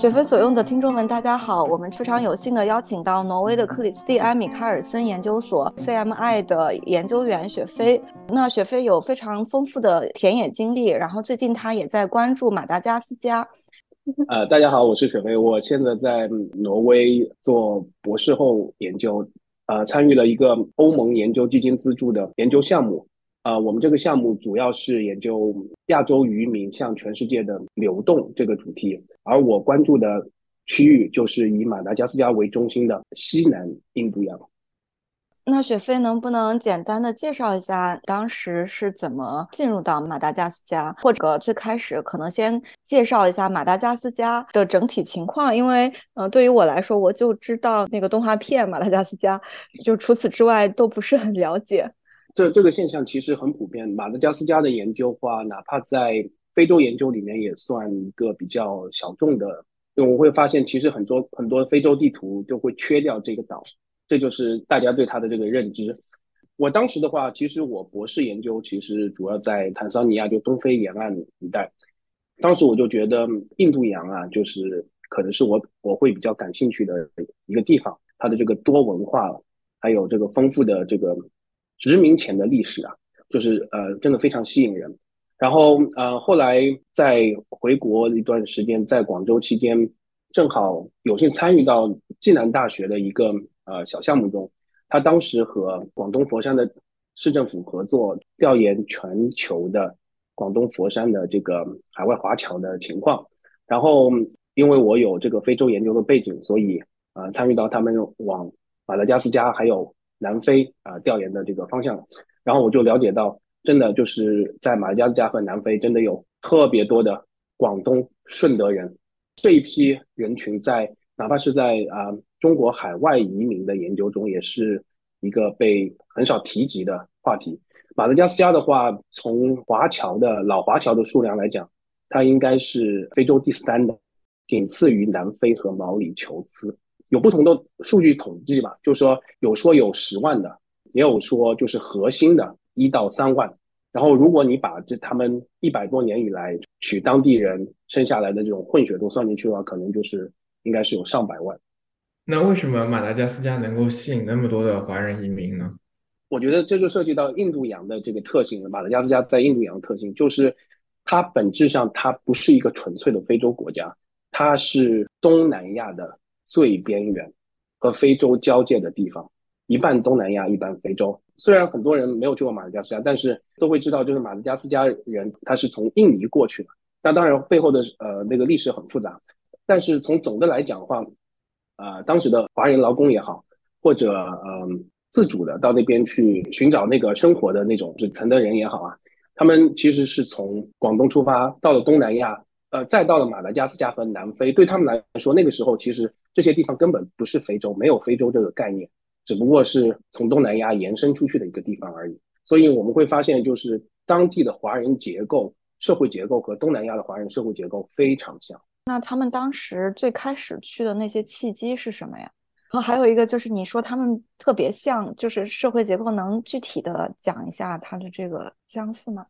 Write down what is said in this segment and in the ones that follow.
雪飞所用的听众们，大家好，我们非常有幸的邀请到挪威的克里斯蒂安米卡尔森研究所 CMI 的研究员雪飞。那雪飞有非常丰富的田野经历，然后最近他也在关注马达加斯加。呃，大家好，我是雪飞，我现在在挪威做博士后研究，呃，参与了一个欧盟研究基金资助的研究项目。啊，我们这个项目主要是研究亚洲渔民向全世界的流动这个主题，而我关注的区域就是以马达加斯加为中心的西南印度洋。那雪飞能不能简单的介绍一下当时是怎么进入到马达加斯加，或者最开始可能先介绍一下马达加斯加的整体情况？因为，呃，对于我来说，我就知道那个动画片马达加斯加，就除此之外都不是很了解。这这个现象其实很普遍。马达加斯加的研究话，哪怕在非洲研究里面也算一个比较小众的。我会发现，其实很多很多非洲地图都会缺掉这个岛，这就是大家对它的这个认知。我当时的话，其实我博士研究其实主要在坦桑尼亚，就东非沿岸一带。当时我就觉得印度洋啊，就是可能是我我会比较感兴趣的一个地方，它的这个多文化，还有这个丰富的这个。殖民前的历史啊，就是呃，真的非常吸引人。然后呃，后来在回国一段时间，在广州期间，正好有幸参与到暨南大学的一个呃小项目中。他当时和广东佛山的市政府合作，调研全球的广东佛山的这个海外华侨的情况。然后因为我有这个非洲研究的背景，所以呃，参与到他们往马达加斯加还有。南非啊，调研的这个方向，然后我就了解到，真的就是在马达加斯加和南非，真的有特别多的广东顺德人，这一批人群在哪怕是在啊中国海外移民的研究中，也是一个被很少提及的话题。马达加斯加的话，从华侨的老华侨的数量来讲，它应该是非洲第三的，仅次于南非和毛里求斯。有不同的数据统计吧，就是说有说有十万的，也有说就是核心的一到三万。然后如果你把这他们一百多年以来取当地人生下来的这种混血都算进去的话，可能就是应该是有上百万。那为什么马达加斯加能够吸引那么多的华人移民呢？我觉得这就涉及到印度洋的这个特性了。马达加斯加在印度洋的特性就是它本质上它不是一个纯粹的非洲国家，它是东南亚的。最边缘和非洲交界的地方，一半东南亚，一半非洲。虽然很多人没有去过马达加斯加，但是都会知道，就是马达加斯加人他是从印尼过去的。那当然背后的呃那个历史很复杂，但是从总的来讲的话，呃当时的华人劳工也好，或者嗯自主的到那边去寻找那个生活的那种底层的人也好啊，他们其实是从广东出发到了东南亚。呃，再到了马达加斯加和南非，对他们来说，那个时候其实这些地方根本不是非洲，没有非洲这个概念，只不过是从东南亚延伸出去的一个地方而已。所以我们会发现，就是当地的华人结构、社会结构和东南亚的华人社会结构非常像。那他们当时最开始去的那些契机是什么呀？然后还有一个就是你说他们特别像，就是社会结构，能具体的讲一下它的这个相似吗？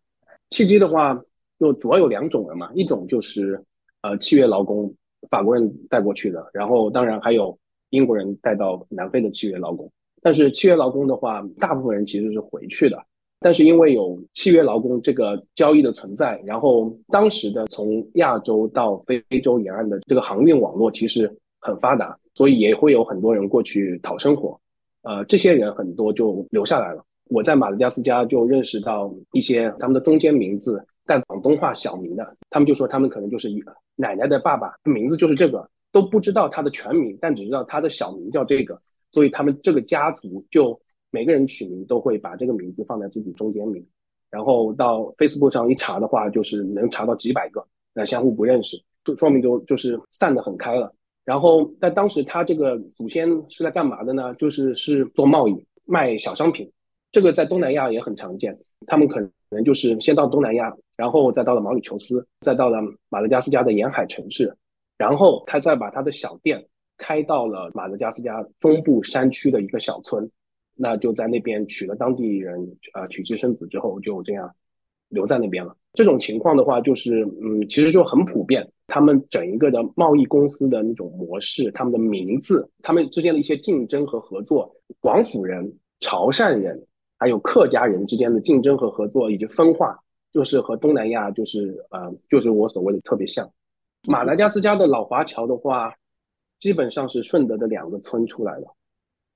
契机的话。就主要有两种人嘛，一种就是呃契约劳工，法国人带过去的，然后当然还有英国人带到南非的契约劳工。但是契约劳工的话，大部分人其实是回去的，但是因为有契约劳工这个交易的存在，然后当时的从亚洲到非洲沿岸的这个航运网络其实很发达，所以也会有很多人过去讨生活。呃，这些人很多就留下来了。我在马达加斯加就认识到一些他们的中间名字。带广东话小名的，他们就说他们可能就是一奶奶的爸爸，名字就是这个，都不知道他的全名，但只知道他的小名叫这个，所以他们这个家族就每个人取名都会把这个名字放在自己中间名，然后到 Facebook 上一查的话，就是能查到几百个，那相互不认识，就说明就就是散得很开了。然后在当时他这个祖先是在干嘛的呢？就是是做贸易卖小商品，这个在东南亚也很常见，他们可能。就是先到东南亚，然后再到了毛里求斯，再到了马达加斯加的沿海城市，然后他再把他的小店开到了马达加斯加中部山区的一个小村，那就在那边娶了当地人，呃，娶妻生子之后就这样留在那边了。这种情况的话，就是嗯，其实就很普遍。他们整一个的贸易公司的那种模式，他们的名字，他们之间的一些竞争和合作，广府人、潮汕人还有客家人之间的竞争和合作以及分化，就是和东南亚就是呃，就是我所谓的特别像。马达加斯加的老华侨的话，基本上是顺德的两个村出来的，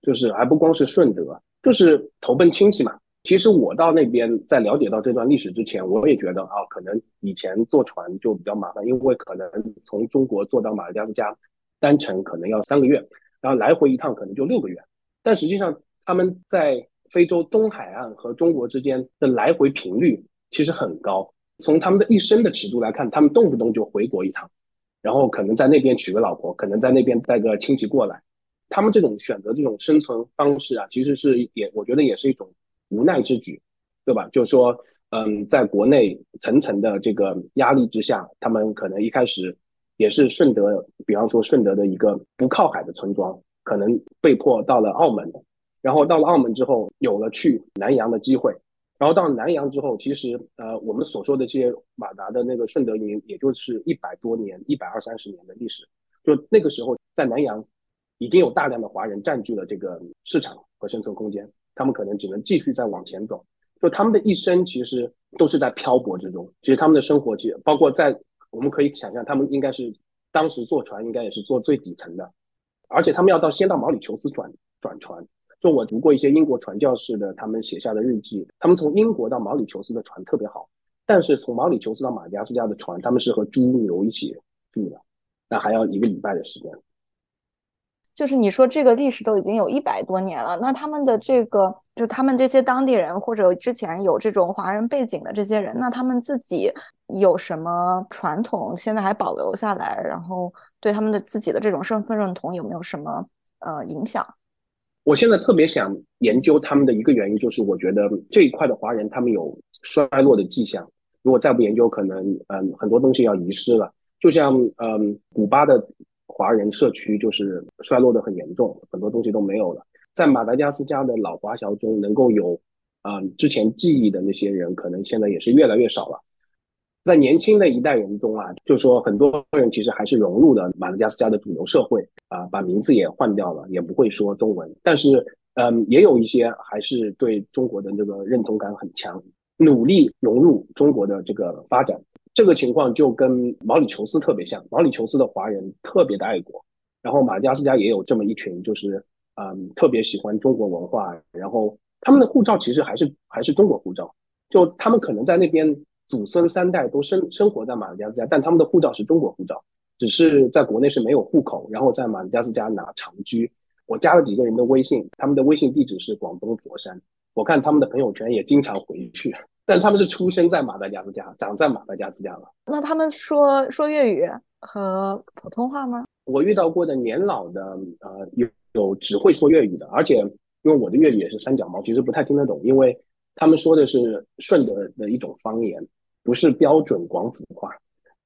就是还不光是顺德，就是投奔亲戚嘛。其实我到那边在了解到这段历史之前，我也觉得啊，可能以前坐船就比较麻烦，因为可能从中国坐到马达加斯加，单程可能要三个月，然后来回一趟可能就六个月。但实际上他们在非洲东海岸和中国之间的来回频率其实很高。从他们的一生的尺度来看，他们动不动就回国一趟，然后可能在那边娶个老婆，可能在那边带个亲戚过来。他们这种选择这种生存方式啊，其实是也我觉得也是一种。无奈之举，对吧？就是说，嗯，在国内层层的这个压力之下，他们可能一开始也是顺德，比方说顺德的一个不靠海的村庄，可能被迫到了澳门，然后到了澳门之后，有了去南洋的机会，然后到南洋之后，其实呃，我们所说的这些马达的那个顺德移民，也就是一百多年、一百二三十年的历史，就那个时候在南洋已经有大量的华人占据了这个市场和生存空间。他们可能只能继续再往前走，就他们的一生其实都是在漂泊之中。其实他们的生活，其实包括在我们可以想象，他们应该是当时坐船，应该也是坐最底层的，而且他们要到先到毛里求斯转转船。就我读过一些英国传教士的他们写下的日记，他们从英国到毛里求斯的船特别好，但是从毛里求斯到马达加斯加的船，他们是和猪牛一起住的，那还要一个礼拜的时间。就是你说这个历史都已经有一百多年了，那他们的这个，就他们这些当地人或者之前有这种华人背景的这些人，那他们自己有什么传统现在还保留下来？然后对他们的自己的这种身份认同有没有什么呃影响？我现在特别想研究他们的一个原因，就是我觉得这一块的华人他们有衰落的迹象，如果再不研究，可能嗯很多东西要遗失了。就像嗯古巴的。华人社区就是衰落的很严重，很多东西都没有了。在马达加斯加的老华侨中，能够有啊之前记忆的那些人，可能现在也是越来越少了。在年轻的一代人中啊，就是说很多人其实还是融入了马达加斯加的主流社会啊，把名字也换掉了，也不会说中文。但是，嗯，也有一些还是对中国的这个认同感很强，努力融入中国的这个发展。这个情况就跟毛里求斯特别像，毛里求斯的华人特别的爱国，然后马达加斯加也有这么一群，就是嗯特别喜欢中国文化，然后他们的护照其实还是还是中国护照，就他们可能在那边祖孙三代都生生活在马达加斯加，但他们的护照是中国护照，只是在国内是没有户口，然后在马达加斯加拿长居。我加了几个人的微信，他们的微信地址是广东佛山，我看他们的朋友圈也经常回去。但他们是出生在马达加斯加，长在马达加斯加了。那他们说说粤语和普通话吗？我遇到过的年老的，呃，有有只会说粤语的，而且因为我的粤语也是三脚猫，其实不太听得懂，因为他们说的是顺德的一种方言，不是标准广府话。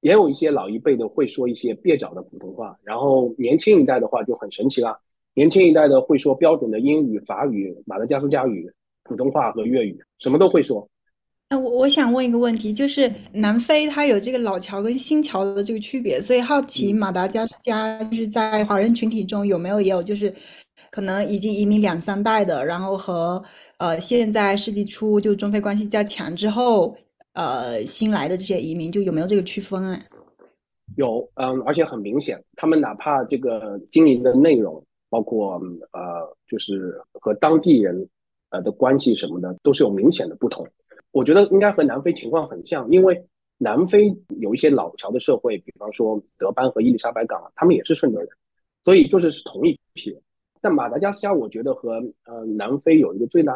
也有一些老一辈的会说一些蹩脚的普通话，然后年轻一代的话就很神奇啦，年轻一代的会说标准的英语、法语、马达加斯加语、普通话和粤语，什么都会说。那我我想问一个问题，就是南非它有这个老侨跟新侨的这个区别，所以好奇马达加斯加就是在华人群体中有没有也有就是可能已经移民两三代的，然后和呃现在世纪初就中非关系加强之后呃新来的这些移民就有没有这个区分啊？有，嗯，而且很明显，他们哪怕这个经营的内容，包括呃就是和当地人呃的关系什么的，都是有明显的不同。我觉得应该和南非情况很像，因为南非有一些老侨的社会，比方说德班和伊丽莎白港，他们也是顺德人，所以就是是同一批人。但马达加斯加，我觉得和呃南非有一个最大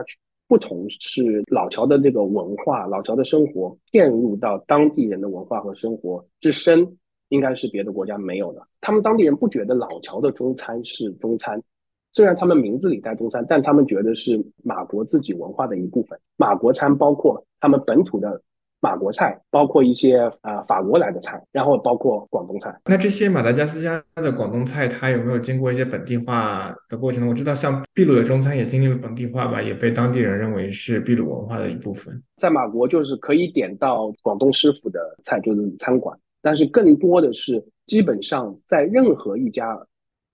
不同是老乔的这个文化，老乔的生活嵌入到当地人的文化和生活之深，应该是别的国家没有的。他们当地人不觉得老乔的中餐是中餐。虽然他们名字里带中餐，但他们觉得是马国自己文化的一部分。马国餐包括他们本土的马国菜，包括一些啊法国来的菜，然后包括广东菜。那这些马达加斯加的广东菜，它有没有经过一些本地化的过程呢？我知道像秘鲁的中餐也经历了本地化吧，也被当地人认为是秘鲁文化的一部分。在马国就是可以点到广东师傅的菜，就是餐馆。但是更多的是基本上在任何一家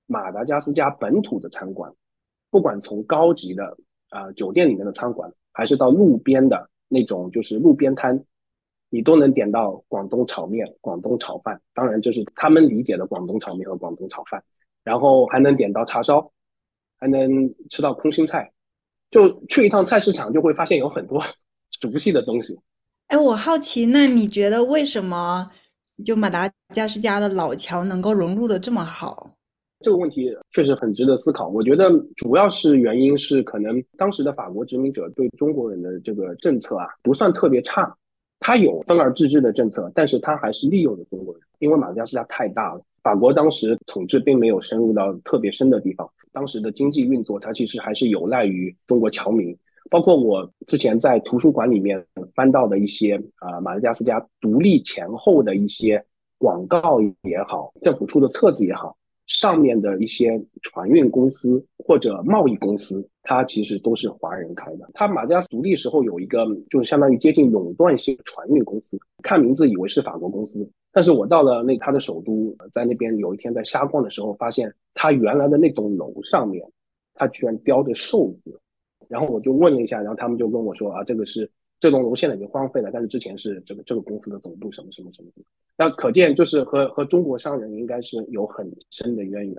马达加斯加本土的餐馆，不管从高级的啊酒店里面的餐馆，还是到路边的那种就是路边摊，你都能点到广东炒面、广东炒饭，当然就是他们理解的广东炒面和广东炒饭，然后还能点到叉烧，还能吃到空心菜，就去一趟菜市场就会发现有很多 熟悉的东西。哎，我好奇，那你觉得为什么就马达加斯加的老乔能够融入的这么好？这个问题确实很值得思考。我觉得主要是原因是可能当时的法国殖民者对中国人的这个政策啊不算特别差，他有分而治之的政策，但是他还是利用了中国人，因为马达加斯加太大了，法国当时统治并没有深入到特别深的地方，当时的经济运作它其实还是有赖于中国侨民。包括我之前在图书馆里面翻到的一些啊，马达加斯加独立前后的一些广告也好，政府出的册子也好，上面的一些船运公司或者贸易公司，它其实都是华人开的。它马达加斯独立时候有一个，就是相当于接近垄断性船运公司，看名字以为是法国公司，但是我到了那它的首都，在那边有一天在瞎逛的时候，发现它原来的那栋楼上面，它居然标着寿字。然后我就问了一下，然后他们就跟我说啊，这个是这栋楼现在已经荒废了，但是之前是这个这个公司的总部什么什么什么。那可见就是和和中国商人应该是有很深的渊源。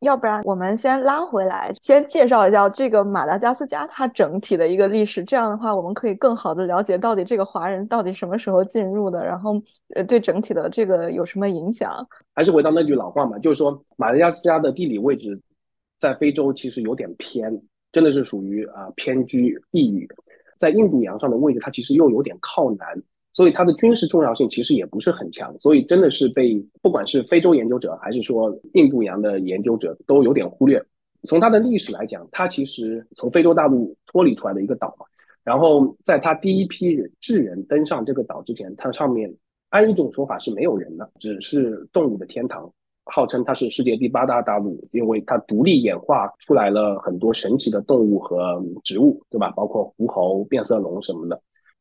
要不然我们先拉回来，先介绍一下这个马达加斯加它整体的一个历史，这样的话我们可以更好的了解到底这个华人到底什么时候进入的，然后呃对整体的这个有什么影响。还是回到那句老话嘛，就是说马达加斯加的地理位置在非洲其实有点偏。真的是属于啊偏居异域，在印度洋上的位置，它其实又有点靠南，所以它的军事重要性其实也不是很强，所以真的是被不管是非洲研究者还是说印度洋的研究者都有点忽略。从它的历史来讲，它其实从非洲大陆脱离出来的一个岛嘛，然后在它第一批人智人登上这个岛之前，它上面按一种说法是没有人的，只是动物的天堂。号称它是世界第八大大陆，因为它独立演化出来了很多神奇的动物和植物，对吧？包括狐猴、变色龙什么的。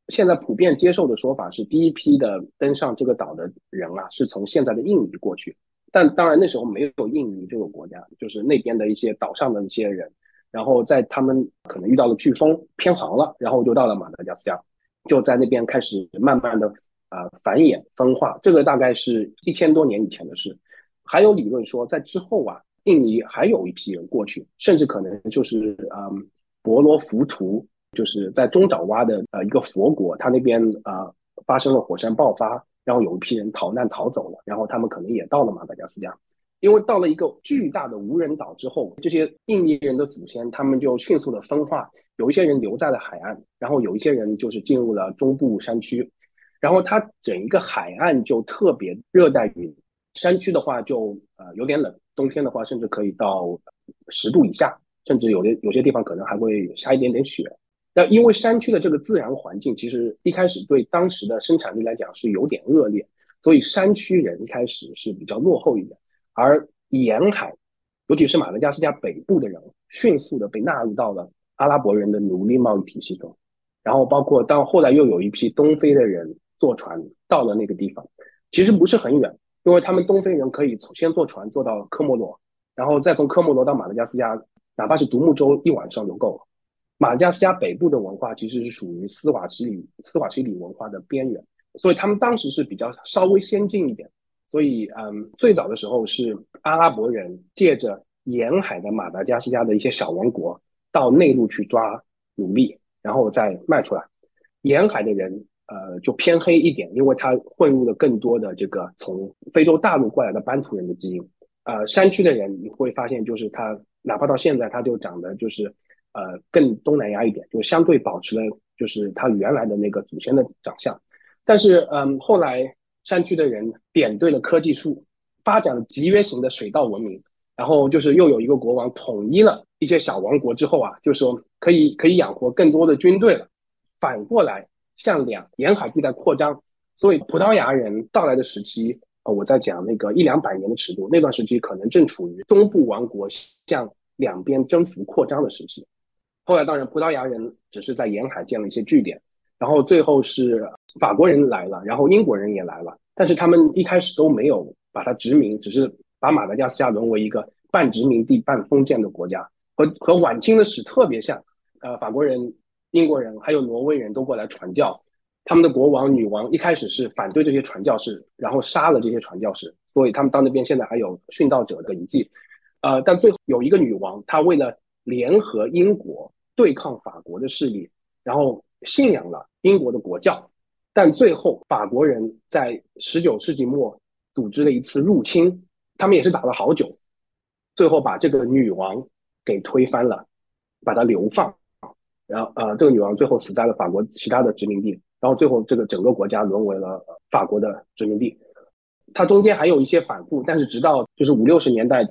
现在普遍接受的说法是，第一批的登上这个岛的人啊，是从现在的印尼过去。但当然那时候没有印尼这个国家，就是那边的一些岛上的一些人，然后在他们可能遇到了飓风偏航了，然后就到了马达加斯加，就在那边开始慢慢的啊繁衍分化。这个大概是一千多年以前的事。还有理论说，在之后啊，印尼还有一批人过去，甚至可能就是嗯，博罗浮屠，就是在中爪哇的呃一个佛国，他那边啊发生了火山爆发，然后有一批人逃难逃走了，然后他们可能也到了马达加斯加，因为到了一个巨大的无人岛之后，这些印尼人的祖先他们就迅速的分化，有一些人留在了海岸，然后有一些人就是进入了中部山区，然后它整一个海岸就特别热带雨。山区的话就呃有点冷，冬天的话甚至可以到十度以下，甚至有的有些地方可能还会下一点点雪。那因为山区的这个自然环境，其实一开始对当时的生产力来讲是有点恶劣，所以山区人一开始是比较落后一点。而沿海，尤其是马达加斯加北部的人，迅速的被纳入到了阿拉伯人的奴隶贸易体系中。然后包括到后来又有一批东非的人坐船到了那个地方，其实不是很远。因为他们东非人可以从先坐船坐到科莫罗，然后再从科莫罗到马达加斯加，哪怕是独木舟一晚上就够了。马达加斯加北部的文化其实是属于斯瓦西里斯瓦西里文化的边缘，所以他们当时是比较稍微先进一点。所以，嗯，最早的时候是阿拉伯人借着沿海的马达加斯加的一些小王国到内陆去抓奴隶，然后再卖出来。沿海的人。呃，就偏黑一点，因为它混入了更多的这个从非洲大陆过来的班图人的基因。呃，山区的人你会发现，就是他哪怕到现在，他就长得就是呃更东南亚一点，就相对保持了就是他原来的那个祖先的长相。但是，嗯，后来山区的人点对了科技树，发展了集约型的水稻文明，然后就是又有一个国王统一了一些小王国之后啊，就说可以可以养活更多的军队了。反过来。向两沿海地带扩张，所以葡萄牙人到来的时期，呃，我在讲那个一两百年的尺度，那段时期可能正处于中部王国向两边征服扩张的时期。后来当然葡萄牙人只是在沿海建了一些据点，然后最后是法国人来了，然后英国人也来了，但是他们一开始都没有把它殖民，只是把马达加斯加沦为一个半殖民地半封建的国家，和和晚清的史特别像。呃，法国人、英国人还有挪威人都过来传教，他们的国王、女王一开始是反对这些传教士，然后杀了这些传教士，所以他们到那边现在还有殉道者的遗迹。呃，但最后有一个女王，她为了联合英国对抗法国的势力，然后信仰了英国的国教，但最后法国人在十九世纪末组织了一次入侵，他们也是打了好久，最后把这个女王给推翻了，把她流放。然后，呃，这个女王最后死在了法国其他的殖民地，然后最后这个整个国家沦为了法国的殖民地。它中间还有一些反复，但是直到就是五六十年代，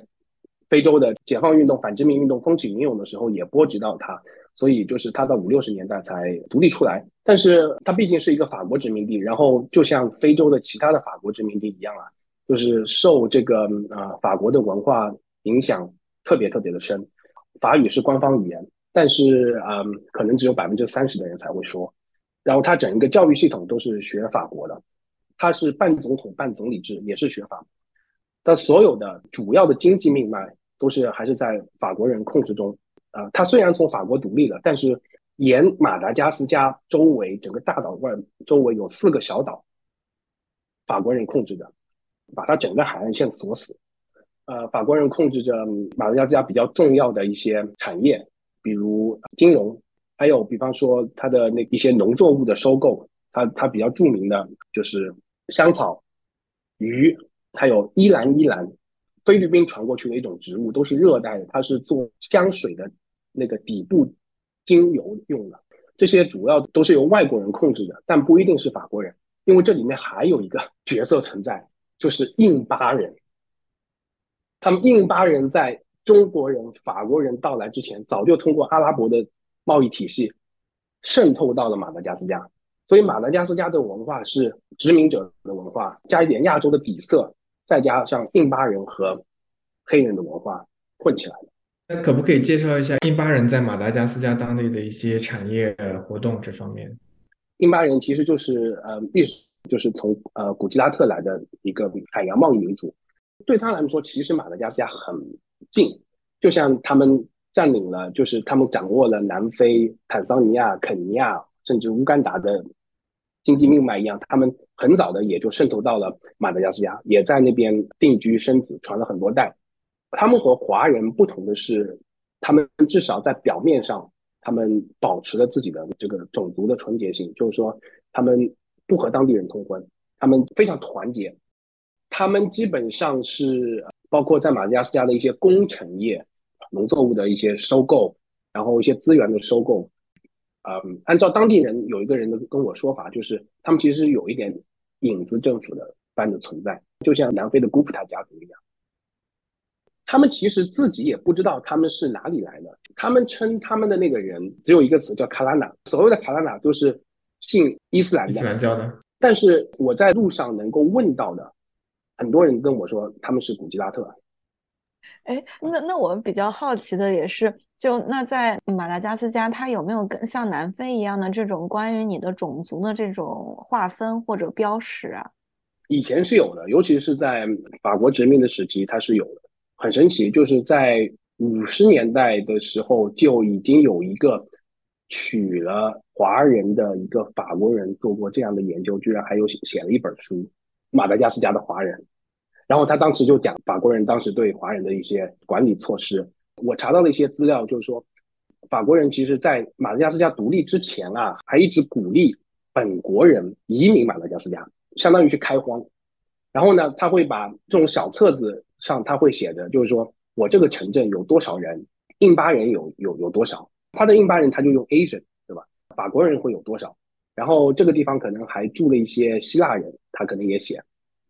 非洲的解放运动、反殖民运动风起云涌的时候，也波及到它，所以就是它到五六十年代才独立出来。但是它毕竟是一个法国殖民地，然后就像非洲的其他的法国殖民地一样啊，就是受这个啊法国的文化影响特别特别的深，法语是官方语言。但是，嗯，可能只有百分之三十的人才会说。然后，他整个教育系统都是学法国的，他是半总统半总理制，也是学法。但所有的主要的经济命脉都是还是在法国人控制中。啊，他虽然从法国独立了，但是沿马达加斯加周围整个大岛外周围有四个小岛，法国人控制的，把他整个海岸线锁死。呃，法国人控制着马达加斯加比较重要的一些产业。比如金融，还有比方说它的那一些农作物的收购，它它比较著名的就是香草、鱼，还有依兰依兰，菲律宾传过去的一种植物，都是热带的，它是做香水的那个底部精油用的。这些主要都是由外国人控制的，但不一定是法国人，因为这里面还有一个角色存在，就是印巴人。他们印巴人在。中国人、法国人到来之前，早就通过阿拉伯的贸易体系渗透到了马达加斯加，所以马达加斯加的文化是殖民者的文化，加一点亚洲的底色，再加上印巴人和黑人的文化混起来的。那可不可以介绍一下印巴人在马达加斯加当地的一些产业活动这方面？印巴人其实就是呃历史就是从呃古吉拉特来的一个海洋贸易民族，对他来说，其实马达加斯加很。近，就像他们占领了，就是他们掌握了南非、坦桑尼亚、肯尼亚，甚至乌干达的经济命脉一样，他们很早的也就渗透到了马达加斯加，也在那边定居生子，传了很多代。他们和华人不同的是，他们至少在表面上，他们保持了自己的这个种族的纯洁性，就是说，他们不和当地人通婚，他们非常团结，他们基本上是。包括在马达加斯加的一些工程业、农作物的一些收购，然后一些资源的收购，嗯，按照当地人有一个人的跟我说法，就是他们其实有一点影子政府的般的存在，就像南非的古普塔家族一样。他们其实自己也不知道他们是哪里来的，他们称他们的那个人只有一个词叫卡拉纳，所谓的卡拉纳都是信伊斯兰教的。但是我在路上能够问到的。很多人跟我说他们是古吉拉特。哎，那那我们比较好奇的也是，就那在马达加斯加，它有没有跟像南非一样的这种关于你的种族的这种划分或者标识啊？以前是有的，尤其是在法国殖民的时期，它是有的。很神奇，就是在五十年代的时候就已经有一个娶了华人的一个法国人做过这样的研究，居然还有写写了一本书。马达加斯加的华人，然后他当时就讲法国人当时对华人的一些管理措施。我查到了一些资料，就是说法国人其实在马达加斯加独立之前啊，还一直鼓励本国人移民马达加斯加，相当于去开荒。然后呢，他会把这种小册子上他会写的，就是说我这个城镇有多少人，印巴人有有有多少，他的印巴人他就用 Asian，对吧？法国人会有多少？然后这个地方可能还住了一些希腊人，他可能也写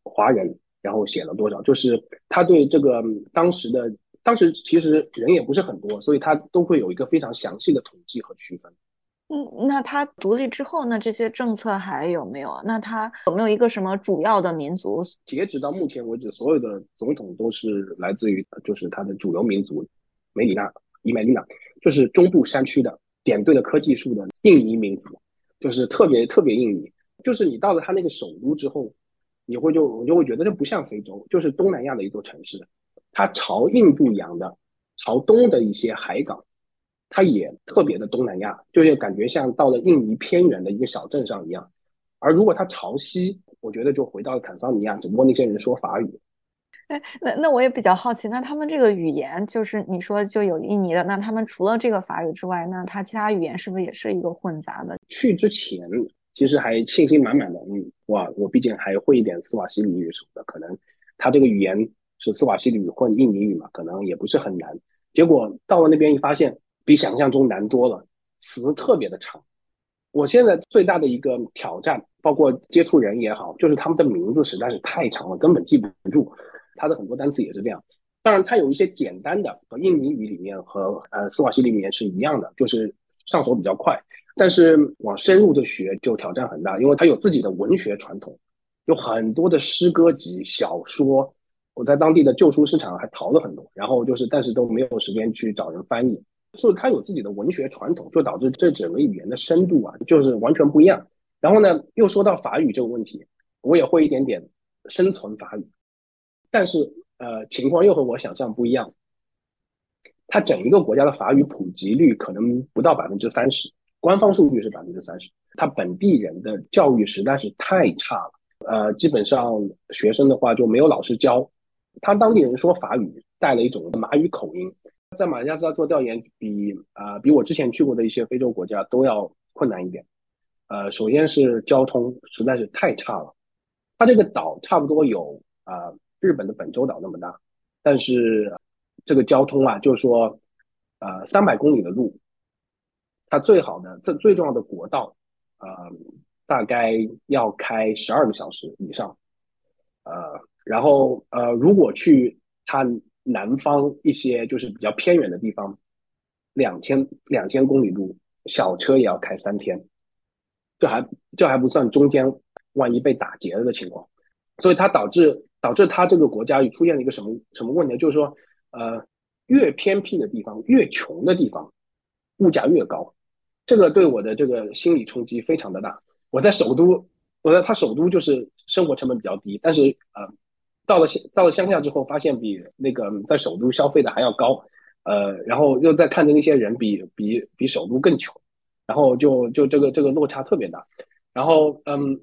华人，然后写了多少，就是他对这个当时的当时其实人也不是很多，所以他都会有一个非常详细的统计和区分。嗯，那他独立之后，那这些政策还有没有？那他有没有一个什么主要的民族？截止到目前为止，所有的总统都是来自于就是他的主流民族梅里纳伊梅里纳，就是中部山区的点对的科技树的印尼民族。就是特别特别印尼，就是你到了他那个首都之后，你会就我就会觉得这不像非洲，就是东南亚的一座城市，它朝印度洋的朝东的一些海港，它也特别的东南亚，就是感觉像到了印尼偏远的一个小镇上一样。而如果它朝西，我觉得就回到了坦桑尼亚，只不过那些人说法语。那那我也比较好奇，那他们这个语言，就是你说就有印尼的，那他们除了这个法语之外，那他其他语言是不是也是一个混杂的？去之前其实还信心满满的，嗯，哇，我毕竟还会一点斯瓦西里语什么的，可能他这个语言是斯瓦西里语混印尼语嘛，可能也不是很难。结果到了那边一发现，比想象中难多了，词特别的长。我现在最大的一个挑战，包括接触人也好，就是他们的名字实在是太长了，根本记不住。它的很多单词也是这样，当然它有一些简单的，和印尼语里面和呃斯瓦西里语言是一样的，就是上手比较快。但是往深入的学就挑战很大，因为它有自己的文学传统，有很多的诗歌集、小说。我在当地的旧书市场还淘了很多，然后就是但是都没有时间去找人翻译。所以它有自己的文学传统，就导致这整个语言的深度啊，就是完全不一样。然后呢，又说到法语这个问题，我也会一点点生存法语。但是，呃，情况又和我想象不一样。它整一个国家的法语普及率可能不到百分之三十，官方数据是百分之三十。它本地人的教育实在是太差了，呃，基本上学生的话就没有老师教。他当地人说法语带了一种马语口音，在马达加斯加做调研，比啊比我之前去过的一些非洲国家都要困难一点。呃，首先是交通实在是太差了，它这个岛差不多有啊。日本的本州岛那么大，但是这个交通啊，就是说，呃，三百公里的路，它最好的、这最重要的国道，呃，大概要开十二个小时以上，呃，然后呃，如果去它南方一些就是比较偏远的地方，两千两千公里路，小车也要开三天，这还这还不算中间万一被打劫了的情况，所以它导致。导致他这个国家出现了一个什么什么问题？就是说，呃，越偏僻的地方、越穷的地方，物价越高。这个对我的这个心理冲击非常的大。我在首都，我在他首都就是生活成本比较低，但是呃，到了乡到了乡下之后，发现比那个在首都消费的还要高。呃，然后又在看着那些人比比比首都更穷，然后就就这个这个落差特别大。然后嗯，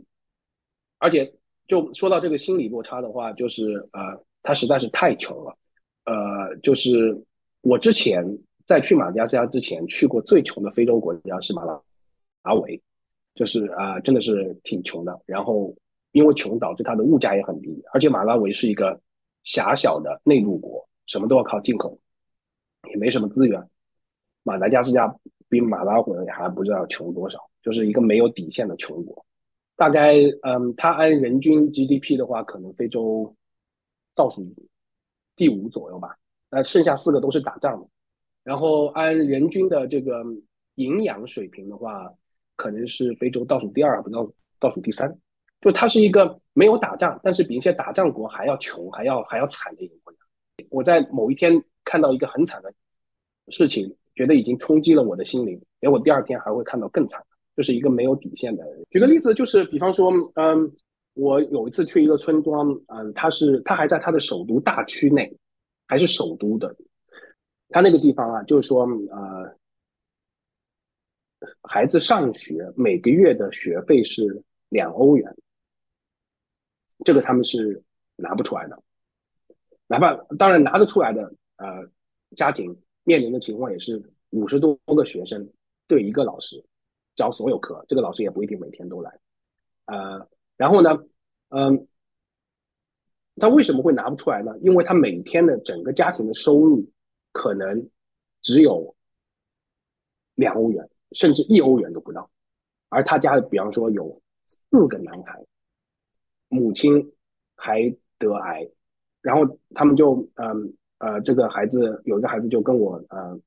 而且。就说到这个心理落差的话，就是呃，他实在是太穷了，呃，就是我之前在去马达加斯加之前去过最穷的非洲国家是马拉阿维，就是啊，真的是挺穷的。然后因为穷导致它的物价也很低，而且马拉维是一个狭小的内陆国，什么都要靠进口，也没什么资源。马达加斯加比马拉维还不知道穷多少，就是一个没有底线的穷国。大概嗯，它按人均 GDP 的话，可能非洲倒数第五左右吧。那剩下四个都是打仗的。然后按人均的这个营养水平的话，可能是非洲倒数第二，不到倒数第三。就它是一个没有打仗，但是比一些打仗国还要穷、还要还要惨的一个国家。我在某一天看到一个很惨的事情，觉得已经冲击了我的心灵，连我第二天还会看到更惨。就是一个没有底线的。举个例子，就是比方说，嗯，我有一次去一个村庄，嗯，他是他还在他的首都大区内，还是首都的，他那个地方啊，就是说，呃，孩子上学每个月的学费是两欧元，这个他们是拿不出来的，哪怕当然拿得出来的，呃，家庭面临的情况也是五十多个学生对一个老师。教所有课，这个老师也不一定每天都来，呃，然后呢，嗯，他为什么会拿不出来呢？因为他每天的整个家庭的收入可能只有两欧元，甚至一欧元都不到，而他家比方说有四个男孩，母亲还得癌，然后他们就，嗯，呃，这个孩子有一个孩子就跟我，呃。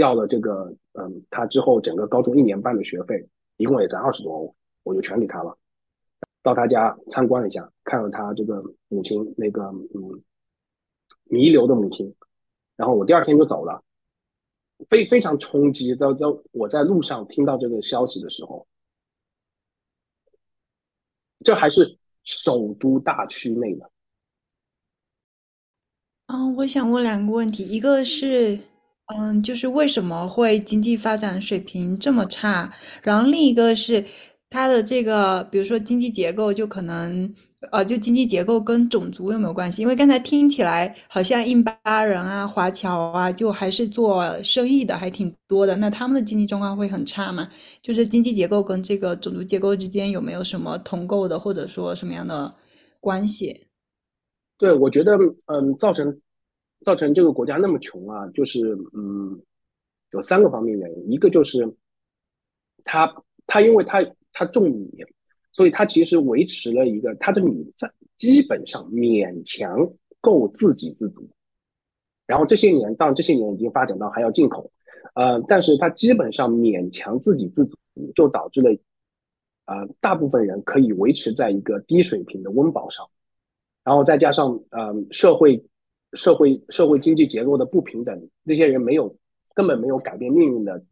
要了这个，嗯，他之后整个高中一年半的学费，一共也才二十多欧，我就全给他了。到他家参观了一下，看了他这个母亲那个，嗯，弥留的母亲，然后我第二天就走了，非非常冲击。到到我在路上听到这个消息的时候，这还是首都大区内的。嗯，我想问两个问题，一个是，嗯，就是为什么会经济发展水平这么差？然后另一个是它的这个，比如说经济结构，就可能，呃，就经济结构跟种族有没有关系？因为刚才听起来好像印巴人啊、华侨啊，就还是做生意的，还挺多的。那他们的经济状况会很差吗？就是经济结构跟这个种族结构之间有没有什么同构的，或者说什么样的关系？对，我觉得，嗯，造成造成这个国家那么穷啊，就是嗯，有三个方面原因。一个就是他他因为他他种米，所以他其实维持了一个他的米在基本上勉强够自给自足。然后这些年，当然这些年已经发展到还要进口，呃，但是他基本上勉强自给自足，就导致了，呃，大部分人可以维持在一个低水平的温饱上。然后再加上呃社会社会社会经济结构的不平等，那些人没有根本没有改变命运的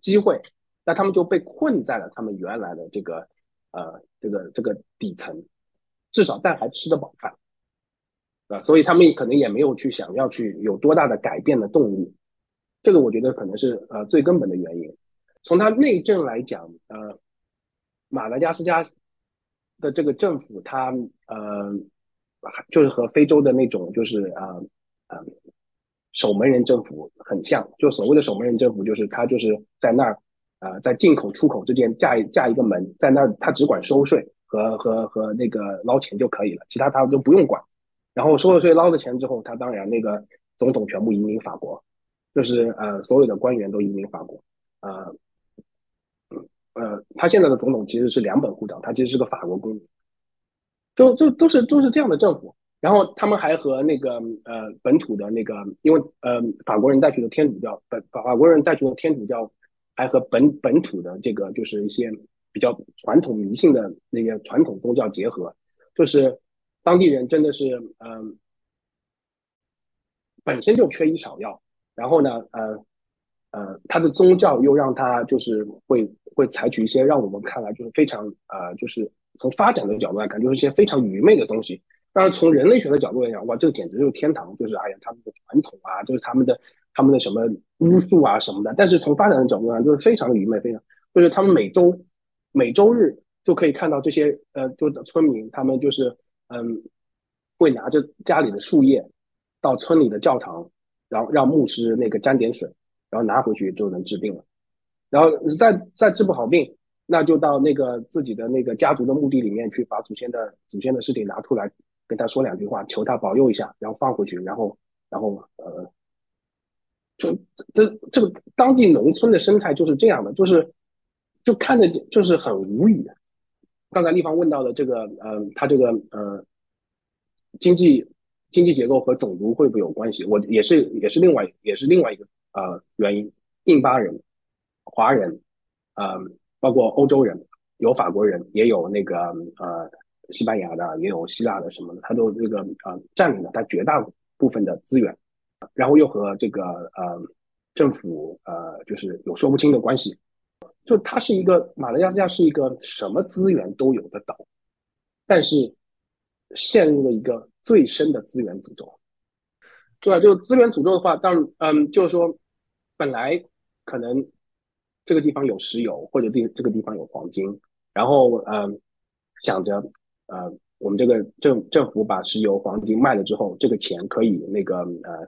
机会，那他们就被困在了他们原来的这个呃这个这个底层，至少但还吃得饱饭，啊，所以他们可能也没有去想要去有多大的改变的动力，这个我觉得可能是呃最根本的原因。从他内政来讲，呃，马达加斯加的这个政府，他呃。就是和非洲的那种，就是啊啊，守门人政府很像。就所谓的守门人政府，就是他就是在那儿啊，在进口出口之间架一架一个门，在那儿他只管收税和和和那个捞钱就可以了，其他他都不用管。然后收了税捞了钱之后，他当然那个总统全部移民法国，就是呃所有的官员都移民法国。呃呃，他现在的总统其实是两本护照，他其实是个法国公民。都都都是都是这样的政府，然后他们还和那个呃本土的那个，因为呃法国人带去的天主教，本法国人带去的天主教，还和本本土的这个就是一些比较传统迷信的那些传统宗教结合，就是当地人真的是嗯本身就缺医少药，然后呢呃呃他的宗教又让他就是会会采取一些让我们看来就是非常呃就是。从发展的角度来看，就是一些非常愚昧的东西。当然，从人类学的角度来讲，哇，这简直就是天堂，就是哎呀，他们的传统啊，就是他们的他们的什么巫术啊什么的。但是从发展的角度上，就是非常愚昧，非常就是他们每周每周日就可以看到这些呃，就村民他们就是嗯，会拿着家里的树叶到村里的教堂，然后让牧师那个沾点水，然后拿回去就能治病了。然后再再治不好病。那就到那个自己的那个家族的墓地里面去，把祖先的祖先的尸体拿出来，跟他说两句话，求他保佑一下，然后放回去，然后，然后，呃，就这这个当地农村的生态就是这样的，就是就看着就是很无语。刚才立方问到的这个，呃，他这个呃经济经济结构和种族会不会有关系？我也是也是另外也是另外一个呃原因，印巴人、华人，嗯。包括欧洲人，有法国人，也有那个呃西班牙的，也有希腊的什么的，他都这个呃占领了他绝大部分的资源，然后又和这个呃政府呃就是有说不清的关系，就它是一个马达加斯加是一个什么资源都有的岛，但是陷入了一个最深的资源诅咒，对吧？就资源诅咒的话，当嗯就是说本来可能。这个地方有石油，或者地这个地方有黄金，然后呃想着呃我们这个政政府把石油黄金卖了之后，这个钱可以那个呃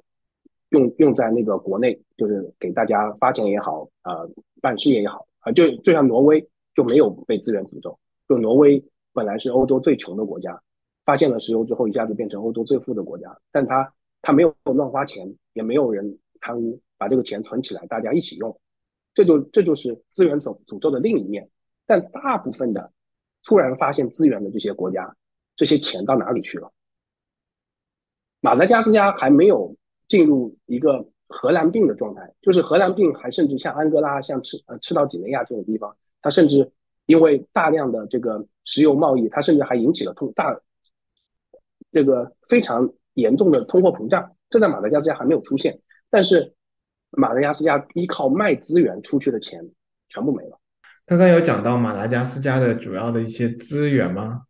用用在那个国内，就是给大家发钱也好，呃办事业也好啊，就就像挪威就没有被资源诅咒，就挪威本来是欧洲最穷的国家，发现了石油之后，一下子变成欧洲最富的国家，但他他没有乱花钱，也没有人贪污，把这个钱存起来，大家一起用。这就这就是资源诅诅咒的另一面，但大部分的突然发现资源的这些国家，这些钱到哪里去了？马达加斯加还没有进入一个荷兰病的状态，就是荷兰病还甚至像安哥拉、像赤呃赤道几内亚这种地方，它甚至因为大量的这个石油贸易，它甚至还引起了通大这个非常严重的通货膨胀，这在马达加斯加还没有出现，但是。马达加斯加依靠卖资源出去的钱全部没了。刚刚有讲到马达加斯加的主要的一些资源吗？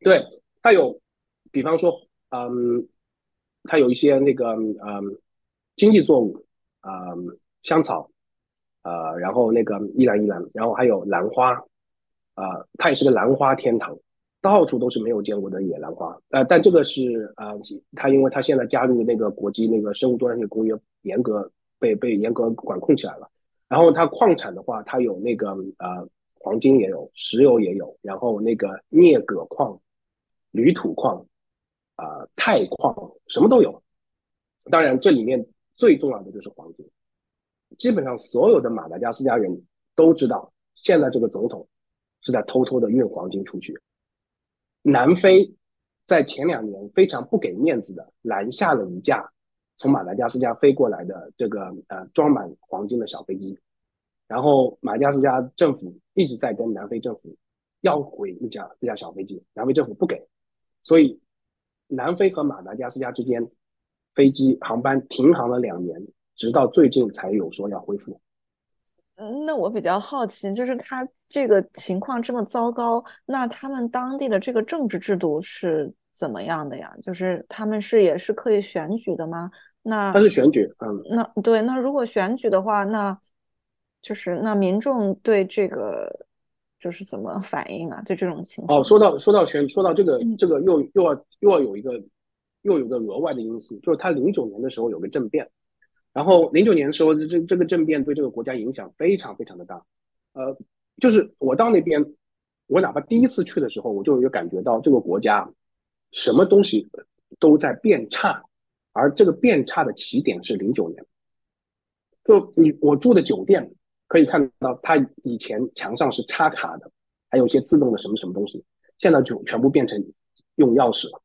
对，它有，比方说，嗯，它有一些那个，嗯，经济作物，嗯，香草，呃，然后那个依兰依兰，然后还有兰花，啊，它也是个兰花天堂，到处都是没有见过的野兰花，呃，但这个是，呃，它因为它现在加入那个国际那个生物多样性公约，严格被被严格管控起来了。然后它矿产的话，它有那个呃黄金也有，石油也有，然后那个镍镉矿、铝土矿，啊钛矿什么都有。当然，这里面最重要的就是黄金。基本上所有的马达加斯加人都知道，现在这个总统是在偷偷的运黄金出去。南非在前两年非常不给面子的拦下了一架。从马达加斯加飞过来的这个呃装满黄金的小飞机，然后马达加斯加政府一直在跟南非政府要回一架这架小飞机，南非政府不给，所以南非和马达加斯加之间飞机航班停航了两年，直到最近才有说要恢复。嗯，那我比较好奇，就是他这个情况这么糟糕，那他们当地的这个政治制度是？怎么样的呀？就是他们是也是可以选举的吗？那他是选举，嗯，那对，那如果选举的话，那就是那民众对这个就是怎么反应啊？对这种情况？哦，说到说到选，说到这个这个又又要又要有一个又有个额外的因素，就是他零九年的时候有个政变，然后零九年的时候这这个政变对这个国家影响非常非常的大，呃，就是我到那边，我哪怕第一次去的时候，我就有感觉到这个国家。什么东西都在变差，而这个变差的起点是零九年。就你我住的酒店可以看到，它以前墙上是插卡的，还有一些自动的什么什么东西，现在就全部变成用钥匙了。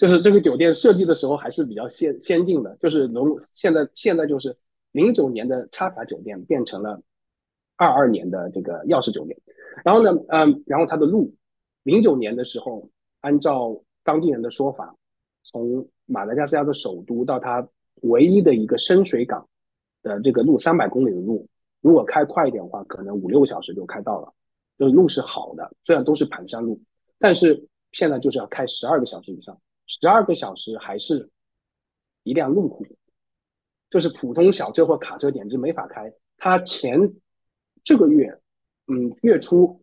就是这个酒店设计的时候还是比较先先进的，就是能现在现在就是零九年的插卡酒店变成了二二年的这个钥匙酒店。然后呢，嗯，然后它的路，零九年的时候按照当地人的说法，从马达加斯加的首都到它唯一的一个深水港的这个路三百公里的路，如果开快一点的话，可能五六个小时就开到了。就路是好的，虽然都是盘山路，但是现在就是要开十二个小时以上，十二个小时还是一辆路虎，就是普通小车或卡车简直没法开。他前这个月，嗯，月初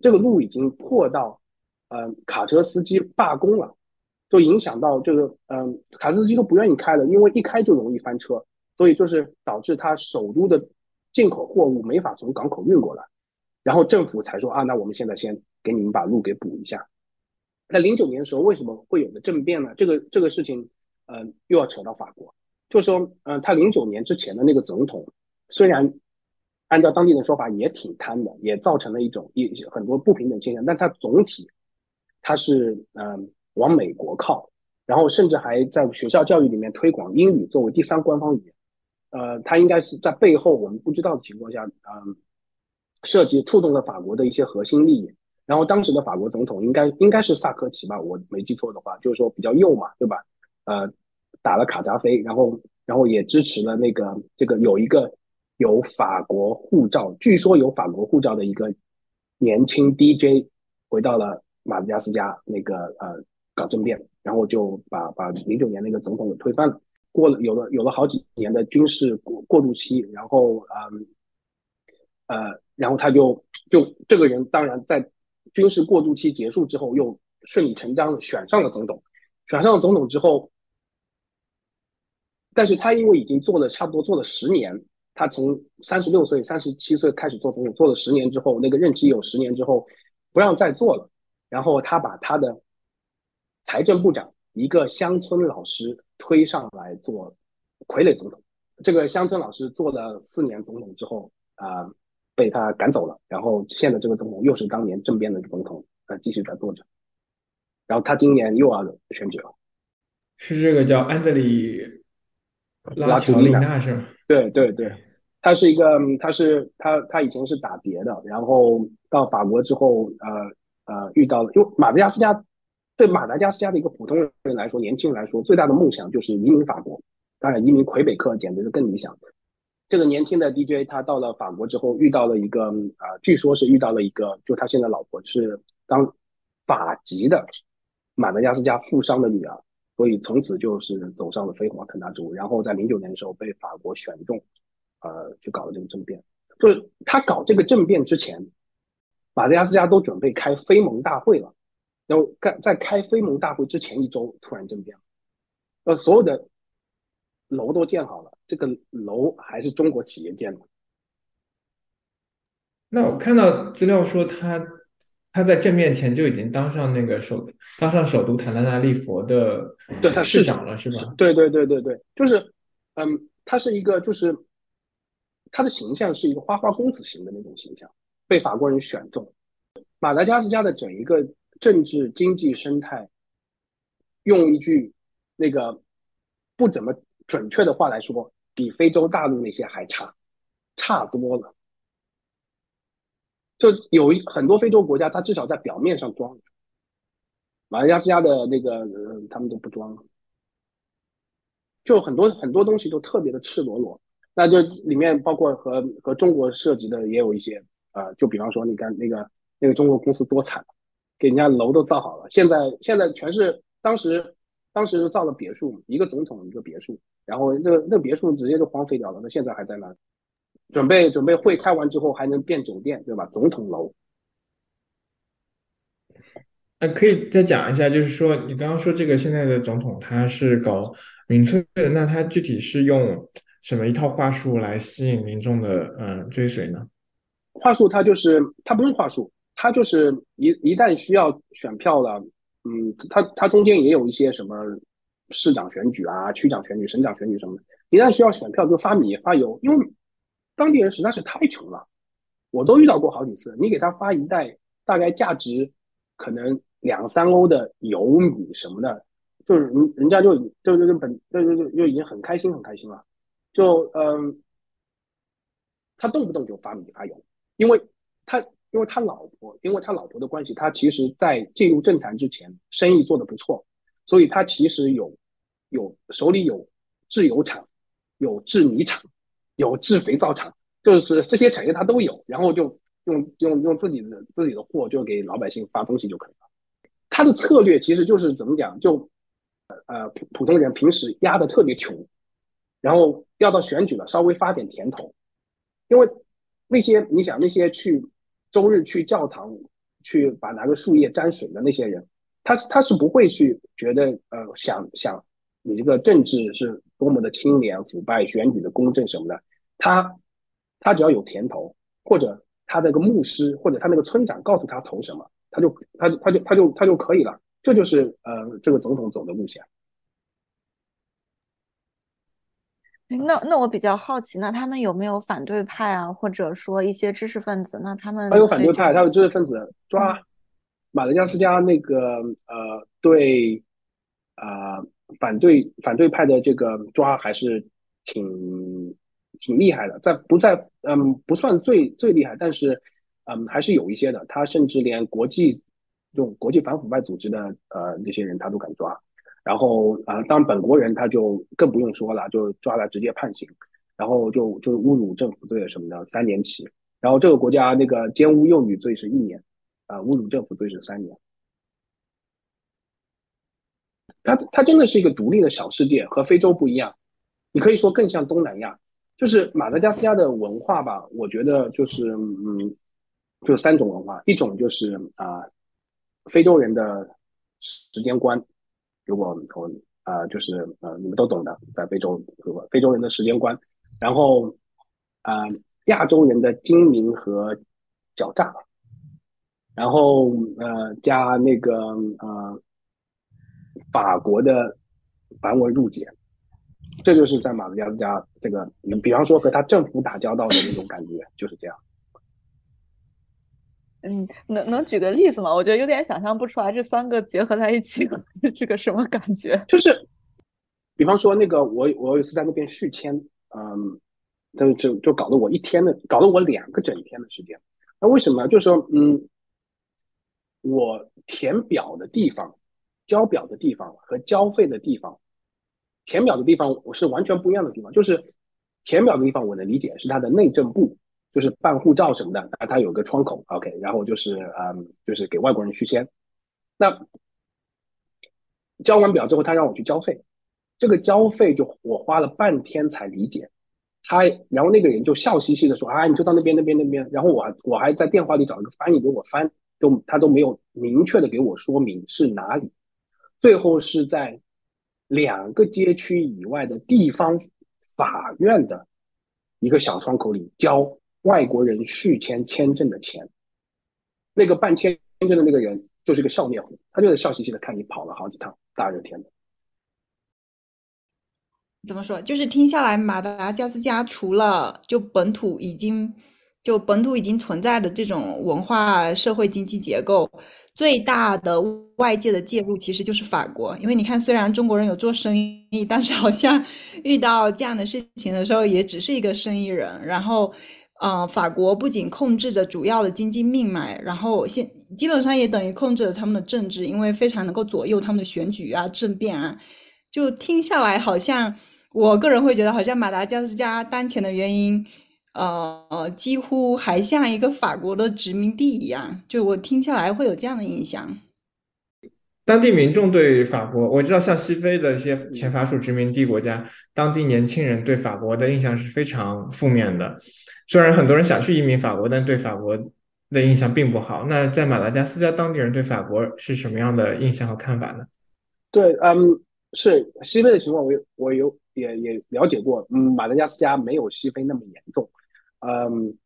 这个路已经破到。嗯，卡车司机罢工了，就影响到这个，嗯，卡车司机都不愿意开了，因为一开就容易翻车，所以就是导致他首都的进口货物没法从港口运过来，然后政府才说啊，那我们现在先给你们把路给补一下。那零九年的时候为什么会有的政变呢？这个这个事情，嗯，又要扯到法国，就是说，嗯，他零九年之前的那个总统，虽然按照当地的说法也挺贪的，也造成了一种一很多不平等现象，但他总体。他是嗯往美国靠，然后甚至还在学校教育里面推广英语作为第三官方语言，呃，他应该是在背后我们不知道的情况下，嗯，涉及触动了法国的一些核心利益。然后当时的法国总统应该应该是萨科齐吧，我没记错的话，就是说比较右嘛，对吧？呃，打了卡扎菲，然后然后也支持了那个这个有一个有法国护照，据说有法国护照的一个年轻 DJ 回到了。马达加斯加那个呃搞政变，然后就把把零九年那个总统给推翻了。过了有了有了好几年的军事过过渡期，然后嗯呃，然后他就就这个人当然在军事过渡期结束之后，又顺理成章的选上了总统。选上了总统之后，但是他因为已经做了差不多做了十年，他从三十六岁三十七岁开始做总统，做了十年之后，那个任期有十年之后不让再做了。然后他把他的财政部长一个乡村老师推上来做傀儡总统。这个乡村老师做了四年总统之后啊，被他赶走了。然后现在这个总统又是当年政变的总统，呃，继续在做着。然后他今年又要选举了，是这个叫安德里拉乔丽娜是吗？对对对，他是一个，他是他他以前是打碟的，然后到法国之后，呃。呃，遇到了，就马达加斯加，对马达加斯加的一个普通人来说，年轻人来说，最大的梦想就是移民法国。当然，移民魁北克简直是更理想。这个年轻的 DJ 他到了法国之后，遇到了一个啊，据说是遇到了一个，就他现在老婆是当法籍的马达加斯加富商的女儿，所以从此就是走上了飞黄腾达之路。然后在零九年的时候被法国选中，呃，去搞了这个政变。就是他搞这个政变之前，马达加斯加都准备开非盟大会了，然后在在开非盟大会之前一周突然政变了，呃，所有的楼都建好了，这个楼还是中国企业建的。那我看到资料说他他在政面前就已经当上那个首当上首都坦达纳利佛的对他市长了，是吧？对对对对对，就是嗯，他是一个就是他的形象是一个花花公子型的那种形象，被法国人选中。马达加斯加的整一个政治经济生态，用一句那个不怎么准确的话来说，比非洲大陆那些还差，差多了。就有一很多非洲国家，它至少在表面上装，马达加斯加的那个，他们都不装，就很多很多东西都特别的赤裸裸。那就里面包括和和中国涉及的也有一些，呃，就比方说你看那个那个中国公司多惨，给人家楼都造好了，现在现在全是当时当时造了别墅，一个总统一个别墅，然后那个那个别墅直接就荒废掉了，那现在还在那。准备准备会开完之后还能变酒店，对吧？总统楼。呃，可以再讲一下，就是说你刚刚说这个现在的总统他是搞民粹的，那他具体是用什么一套话术来吸引民众的嗯追随呢？话术他就是他不用话术，他就是一一旦需要选票了，嗯，他他中间也有一些什么市长选举啊、区长选举、省长选举什么的，一旦需要选票就发米发油，因为。当地人实在是太穷了，我都遇到过好几次。你给他发一袋大概价值可能两三欧的油米什么的，就是人人家就就就就本就就就就已经很开心很开心了。就嗯，他动不动就发米发油，因为他因为他老婆因为他老婆的关系，他其实在进入政坛之前生意做得不错，所以他其实有有手里有制油厂，有制泥厂。有制肥皂厂，就是这些产业他都有，然后就用用用自己的自己的货就给老百姓发东西就可以了。他的策略其实就是怎么讲，就呃普普通人平时压的特别穷，然后要到选举了稍微发点甜头，因为那些你想那些去周日去教堂去把拿个树叶沾水的那些人，他他是不会去觉得呃想想。你这个政治是多么的清廉腐败，选举的公正什么的，他他只要有甜头，或者他那个牧师或者他那个村长告诉他投什么，他就他他就他就他就可以了。这就是呃这个总统走的路线。那那我比较好奇，那他们有没有反对派啊，或者说一些知识分子？那他们他有反对派，他有知识分子抓马达加斯加那个呃对啊。反对反对派的这个抓还是挺挺厉害的，在不在嗯不算最最厉害，但是嗯还是有一些的。他甚至连国际这种国际反腐败组织的呃那些人他都敢抓，然后啊当本国人他就更不用说了，就抓了直接判刑，然后就就侮辱政府罪什么的三年起，然后这个国家那个奸污幼女罪是一年，啊侮辱政府罪是三年。它它真的是一个独立的小世界，和非洲不一样。你可以说更像东南亚，就是马达加斯加的文化吧。我觉得就是嗯，就三种文化，一种就是啊，非洲人的时间观。如果从啊，就是呃，你们都懂的，在非洲，非洲人的时间观。然后啊，亚洲人的精明和狡诈。然后呃，加那个呃。法国的繁文缛节，这就是在马达加斯加这个，你比方说和他政府打交道的那种感觉，就是这样。嗯，能能举个例子吗？我觉得有点想象不出来，这三个结合在一起是 个什么感觉？就是，比方说那个，我我有一次在那边续签，嗯，就就就搞了我一天的，搞了我两个整天的时间。那为什么？就是说，嗯，我填表的地方。交表的地方和交费的地方，填表的地方我是完全不一样的地方。就是填表的地方，我能理解是他的内政部，就是办护照什么的，啊，他有个窗口，OK，然后就是嗯，就是给外国人续签。那交完表之后，他让我去交费，这个交费就我花了半天才理解。他然后那个人就笑嘻嘻的说：“啊，你就到那边那边那边。”然后我我还在电话里找一个翻译给我翻，都他都没有明确的给我说明是哪里。最后是在两个街区以外的地方法院的一个小窗口里交外国人续签签证的钱。那个办签证的那个人就是个笑面虎，他就是笑嘻嘻的看你跑了好几趟，大热天的。怎么说？就是听下来，马达加斯加除了就本土已经就本土已经存在的这种文化、社会、经济结构，最大的外界的介入其实就是法国。因为你看，虽然中国人有做生意，但是好像 遇到这样的事情的时候，也只是一个生意人。然后，呃，法国不仅控制着主要的经济命脉，然后现基本上也等于控制了他们的政治，因为非常能够左右他们的选举啊、政变啊。就听下来，好像。我个人会觉得，好像马达加斯加当前的原因，呃，几乎还像一个法国的殖民地一样。就我听下来会有这样的印象。当地民众对法国，我知道像西非的一些前法属殖民地国家，当地年轻人对法国的印象是非常负面的。虽然很多人想去移民法国，但对法国的印象并不好。那在马达加斯加，当地人对法国是什么样的印象和看法呢？对，嗯，是西非的情况，我有我有。也也了解过，嗯，马达加斯加没有西非那么严重，嗯，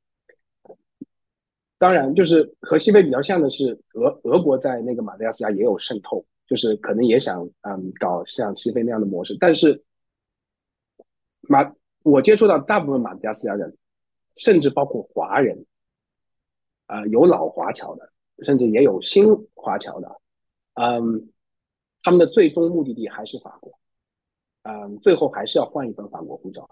当然就是和西非比较像的是，俄俄国在那个马达加斯加也有渗透，就是可能也想嗯搞像西非那样的模式，但是马我接触到大部分马达加斯加人，甚至包括华人，啊，有老华侨的，甚至也有新华侨的，嗯，他们的最终目的地还是法国。嗯，最后还是要换一份法国护照。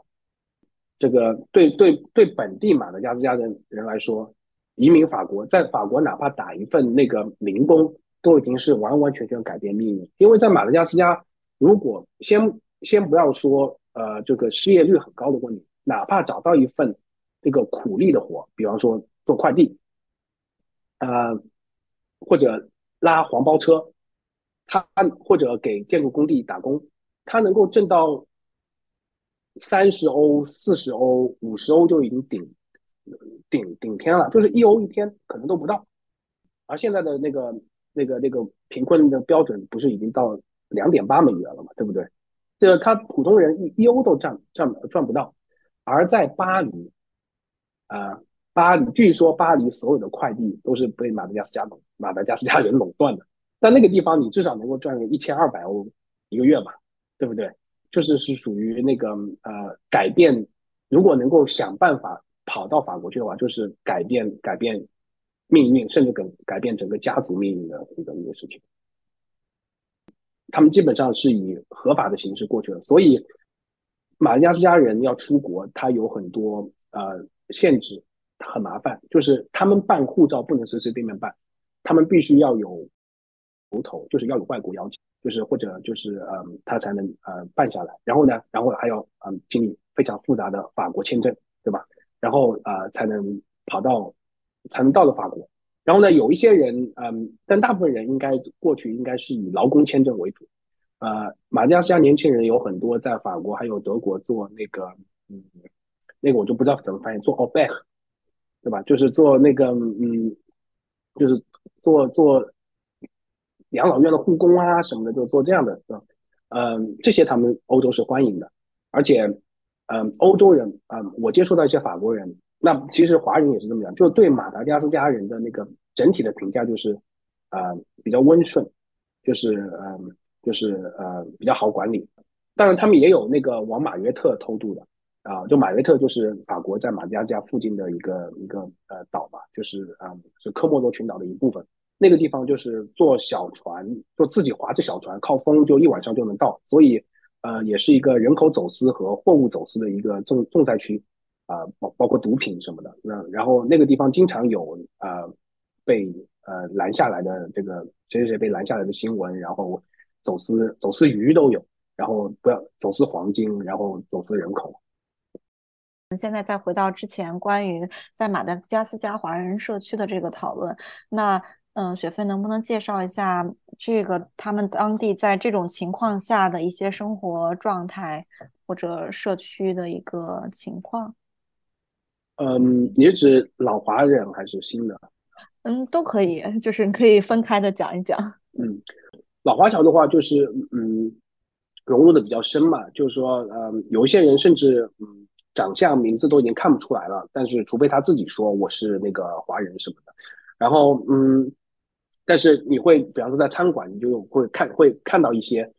这个对对对，本地马达加斯加的人来说，移民法国，在法国哪怕打一份那个零工，都已经是完完全全改变命运。因为在马达加斯加，如果先先不要说呃这个失业率很高的问题，哪怕找到一份这个苦力的活，比方说做快递，呃或者拉黄包车，他或者给建筑工地打工。他能够挣到三十欧、四十欧、五十欧就已经顶顶顶天了，就是一欧一天可能都不到。而现在的那个那个那个贫困的标准不是已经到两点八美元了嘛，对不对？这他普通人一一欧都赚赚赚不到。而在巴黎，啊，巴黎据说巴黎所有的快递都是被马达加斯加马达加斯加人垄断的，在那个地方你至少能够赚个一千二百欧一个月吧。对不对？就是是属于那个呃改变，如果能够想办法跑到法国去的话，就是改变改变命运，甚至改改变整个家族命运的一个一个事情。他们基本上是以合法的形式过去了，所以马达加斯加人要出国，他有很多呃限制，很麻烦。就是他们办护照不能随随便便办，他们必须要有头头，就是要有外国邀请。就是或者就是嗯，他才能呃办下来，然后呢，然后还要嗯经历非常复杂的法国签证，对吧？然后呃才能跑到才能到了法国。然后呢，有一些人嗯，但大部分人应该过去应该是以劳工签证为主。呃，马加斯加年轻人有很多在法国还有德国做那个嗯，那个我就不知道怎么翻译，做 o b a c 对吧？就是做那个嗯，就是做做。养老院的护工啊什么的，就做这样的，嗯，这些他们欧洲是欢迎的，而且，嗯，欧洲人，嗯，我接触到一些法国人，那其实华人也是这么讲，就对马达加斯加人的那个整体的评价就是，呃，比较温顺，就是，嗯，就是呃，比较好管理。当然，他们也有那个往马约特偷渡的，啊，就马约特就是法国在马达加斯加附近的一个一个呃岛吧，就是嗯，是科莫多群岛的一部分。那个地方就是坐小船，坐自己划着小船，靠风就一晚上就能到，所以，呃，也是一个人口走私和货物走私的一个重重灾区，啊，包包括毒品什么的。那然后那个地方经常有呃被呃拦下来的这个谁谁谁被拦下来的新闻，然后走私走私鱼都有，然后不要走私黄金，然后走私人口。现在再回到之前关于在马达加斯加华人社区的这个讨论，那。嗯，雪飞能不能介绍一下这个他们当地在这种情况下的一些生活状态或者社区的一个情况。嗯，你是指老华人还是新的？嗯，都可以，就是可以分开的讲一讲。嗯，老华侨的话，就是嗯，融入的比较深嘛，就是说，嗯，有一些人甚至嗯，长相、名字都已经看不出来了，但是除非他自己说我是那个华人什么的，然后嗯，但是你会，比方说在餐馆，你就会看会看到一些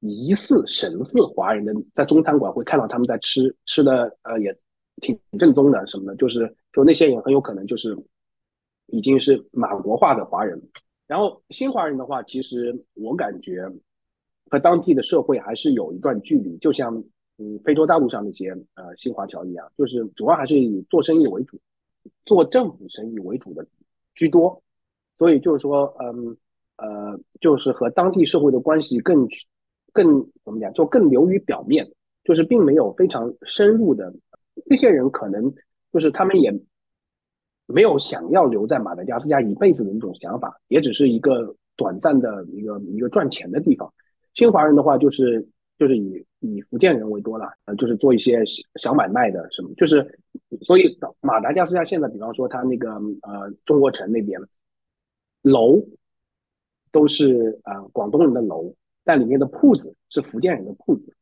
疑似神似华人的，在中餐馆会看到他们在吃吃的，呃，也。挺正宗的什么的，就是就那些人很有可能就是已经是马国化的华人，然后新华人的话，其实我感觉和当地的社会还是有一段距离，就像嗯非洲大陆上那些呃新华侨一样，就是主要还是以做生意为主，做政府生意为主的居多，所以就是说嗯呃就是和当地社会的关系更更怎么讲，就更流于表面，就是并没有非常深入的。这些人可能就是他们也没有想要留在马达加斯加一辈子的那种想法，也只是一个短暂的一个一个赚钱的地方。新华人的话，就是就是以以福建人为多了，呃，就是做一些小买卖的什么，就是所以马达加斯加现在，比方说他那个呃中国城那边楼都是啊广东人的楼，但里面的铺子是福建人的铺子，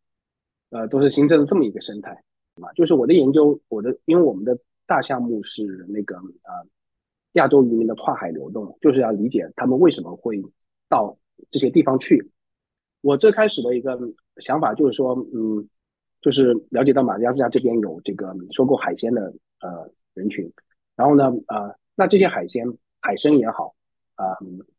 呃，都是形成了这么一个生态。嘛，就是我的研究，我的因为我们的大项目是那个呃亚洲移民的跨海流动，就是要理解他们为什么会到这些地方去。我最开始的一个想法就是说，嗯，就是了解到马达加斯加这边有这个收购海鲜的呃人群，然后呢，呃，那这些海鲜海参也好，啊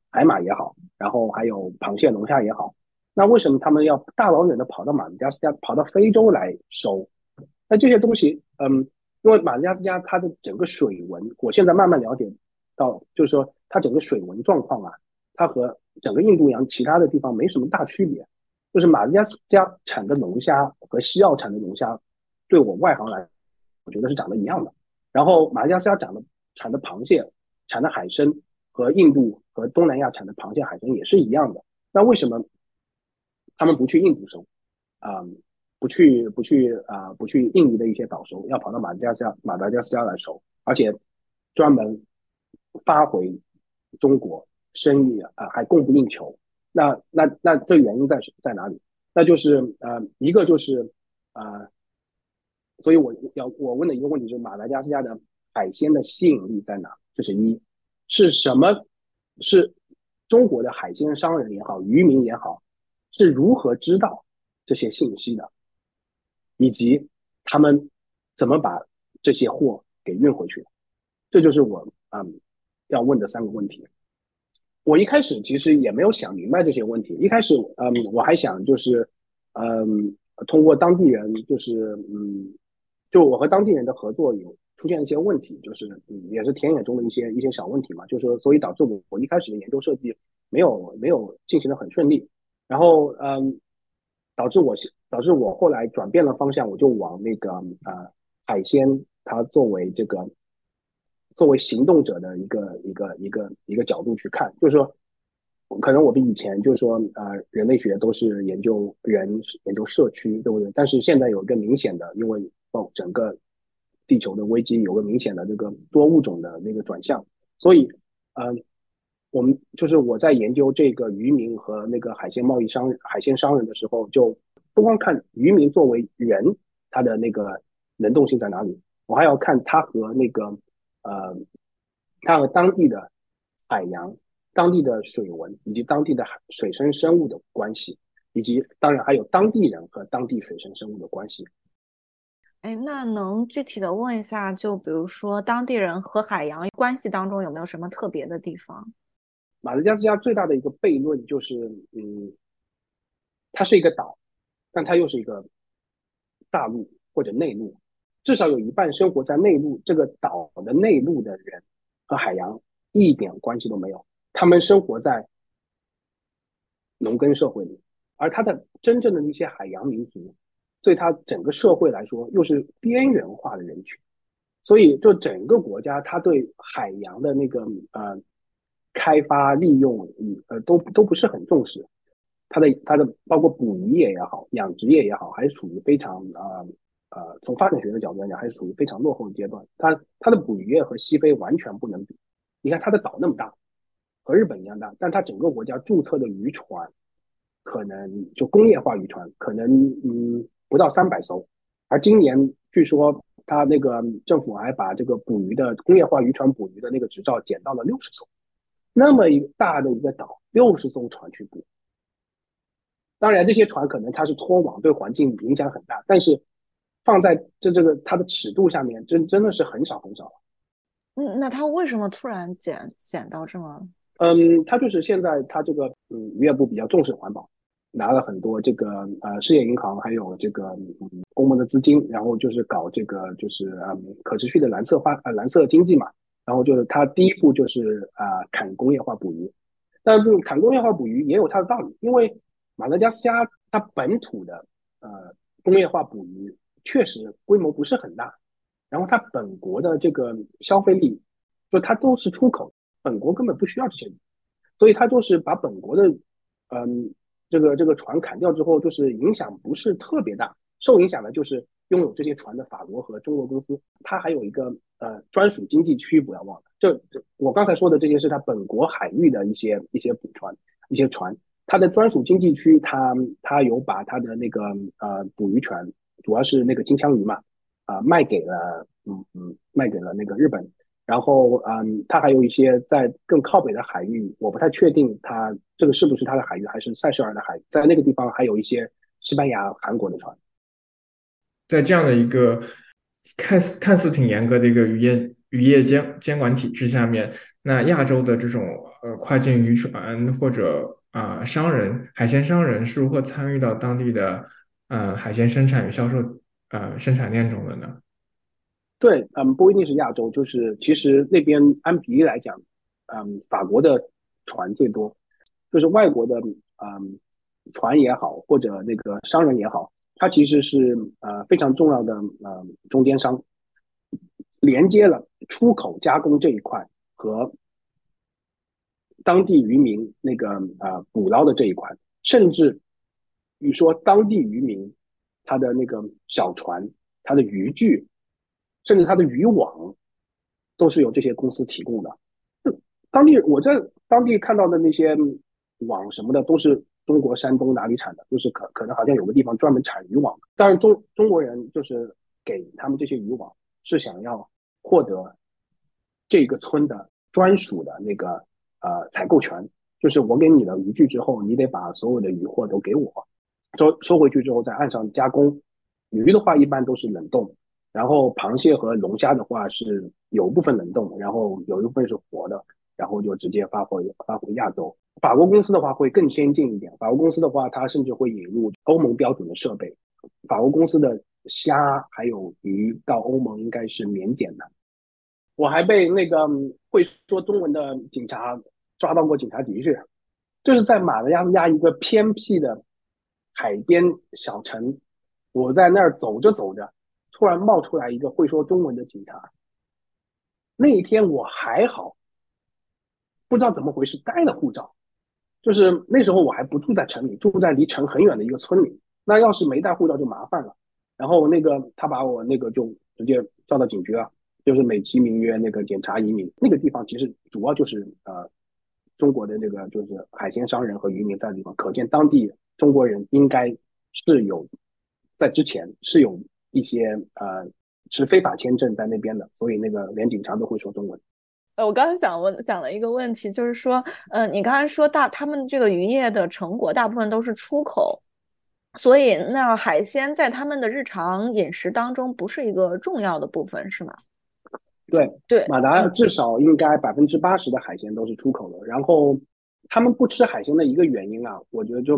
海马也好，然后还有螃蟹龙虾也好，那为什么他们要大老远的跑到马达加斯加，跑到非洲来收？那这些东西，嗯，因为马达加斯加它的整个水文，我现在慢慢了解到，就是说它整个水文状况啊，它和整个印度洋其他的地方没什么大区别。就是马达加斯加产的龙虾和西澳产的龙虾，对我外行来，我觉得是长得一样的。然后马达加斯加长的产的螃蟹、产的海参和印度和东南亚产的螃蟹、海参也是一样的。那为什么他们不去印度收？啊？不去不去啊，不去印尼的一些岛收，要跑到马达加斯加马达加斯加来收，而且专门发回中国，生意啊还供不应求。那那那这原因在在哪里？那就是呃一个就是啊，所以我要我问的一个问题就是马达加斯加的海鲜的吸引力在哪？这是一，是什么？是中国的海鲜商人也好，渔民也好，是如何知道这些信息的？以及他们怎么把这些货给运回去，这就是我嗯要问的三个问题。我一开始其实也没有想明白这些问题，一开始嗯我还想就是嗯通过当地人就是嗯就我和当地人的合作有出现一些问题，就是也是田野中的一些一些小问题嘛，就是说所以导致我我一开始的研究设计没有没有进行的很顺利，然后嗯导致我导致我后来转变了方向，我就往那个呃海鲜，它作为这个作为行动者的一个一个一个一个角度去看，就是说，可能我比以前就是说呃人类学都是研究人研究社区，对不对？但是现在有一个明显的，因为哦整个地球的危机有个明显的这个多物种的那个转向，所以嗯我们就是我在研究这个渔民和那个海鲜贸易商海鲜商人的时候就。不光看渔民作为人，他的那个能动性在哪里，我还要看他和那个呃，他和当地的海洋、当地的水文以及当地的海水生生物的关系，以及当然还有当地人和当地水生生物的关系。哎，那能具体的问一下，就比如说当地人和海洋关系当中有没有什么特别的地方？马达加斯加最大的一个悖论就是，嗯，它是一个岛。但它又是一个大陆或者内陆，至少有一半生活在内陆这个岛的内陆的人和海洋一点关系都没有，他们生活在农耕社会里，而他的真正的那些海洋民族，对他整个社会来说又是边缘化的人群，所以就整个国家，他对海洋的那个呃开发利用，嗯呃，都都不是很重视。它的它的包括捕鱼业也好，养殖业也好，还是属于非常呃呃，从发展学的角度来讲，还是属于非常落后的阶段。它它的捕鱼业和西非完全不能比。你看它的岛那么大，和日本一样大，但它整个国家注册的渔船，可能就工业化渔船可能嗯不到三百艘，而今年据说他那个政府还把这个捕鱼的工业化渔船捕鱼的那个执照减到了六十艘。那么一个大的一个岛，六十艘船去捕。当然，这些船可能它是拖网，对环境影响很大。但是放在这这个它的尺度下面，真真的是很少很少了。嗯，那它为什么突然减减到这么？嗯，它就是现在它这个嗯渔业部比较重视环保，拿了很多这个呃事业银行还有这个欧盟的资金，然后就是搞这个就是嗯可持续的蓝色化呃蓝色经济嘛。然后就是它第一步就是啊砍工业化捕鱼，但是砍工业化捕鱼也有它的道理，因为。马达加斯加它本土的呃工业化捕鱼确实规模不是很大，然后它本国的这个消费力，就它都是出口，本国根本不需要这些鱼，所以它就是把本国的嗯这个这个船砍掉之后，就是影响不是特别大，受影响的就是拥有这些船的法国和中国公司，它还有一个呃专属经济区，不要忘了，这这我刚才说的这些是它本国海域的一些一些捕船一些船。它的专属经济区，它它有把它的那个呃捕鱼权，主要是那个金枪鱼嘛，啊卖给了嗯嗯卖给了那个日本，然后嗯它还有一些在更靠北的海域，我不太确定它这个是不是它的海域，还是塞舌尔的海，在那个地方还有一些西班牙、韩国的船，在这样的一个看似看似挺严格的一个渔业渔业监监管体制下面，那亚洲的这种呃跨境渔船或者啊，商人、海鲜商人是如何参与到当地的呃海鲜生产与销售呃生产链中的呢？对，嗯，不一定是亚洲，就是其实那边按比例来讲，嗯，法国的船最多，就是外国的嗯船也好，或者那个商人也好，他其实是呃非常重要的呃中间商，连接了出口加工这一块和。当地渔民那个呃捕捞的这一块，甚至你说当地渔民他的那个小船、他的渔具，甚至他的渔网，都是由这些公司提供的。当地我在当地看到的那些网什么的，都是中国山东哪里产的，就是可可能好像有个地方专门产渔网。当然中中国人就是给他们这些渔网，是想要获得这个村的专属的那个。呃，采购权就是我给你的渔具之后，你得把所有的渔货都给我，收收回去之后在岸上加工。鱼的话一般都是冷冻，然后螃蟹和龙虾的话是有部分冷冻，然后有一部分是活的，然后就直接发回发回亚洲。法国公司的话会更先进一点，法国公司的话它甚至会引入欧盟标准的设备。法国公司的虾还有鱼到欧盟应该是免检的。我还被那个会说中文的警察。抓到过警察局去，就是在马达加斯加一个偏僻的海边小城，我在那儿走着走着，突然冒出来一个会说中文的警察。那一天我还好，不知道怎么回事带了护照，就是那时候我还不住在城里，住在离城很远的一个村里。那要是没带护照就麻烦了。然后那个他把我那个就直接叫到警局了，就是美其名曰那个检查移民。那个地方其实主要就是呃。中国的那个就是海鲜商人和渔民在的地方，可见当地中国人应该是有在之前是有一些呃持非法签证在那边的，所以那个连警察都会说中文。呃，我刚才想问讲了一个问题，就是说，嗯，你刚才说大他们这个渔业的成果大部分都是出口，所以那海鲜在他们的日常饮食当中不是一个重要的部分，是吗？对对，马达至少应该百分之八十的海鲜都是出口的。然后他们不吃海鲜的一个原因啊，我觉得就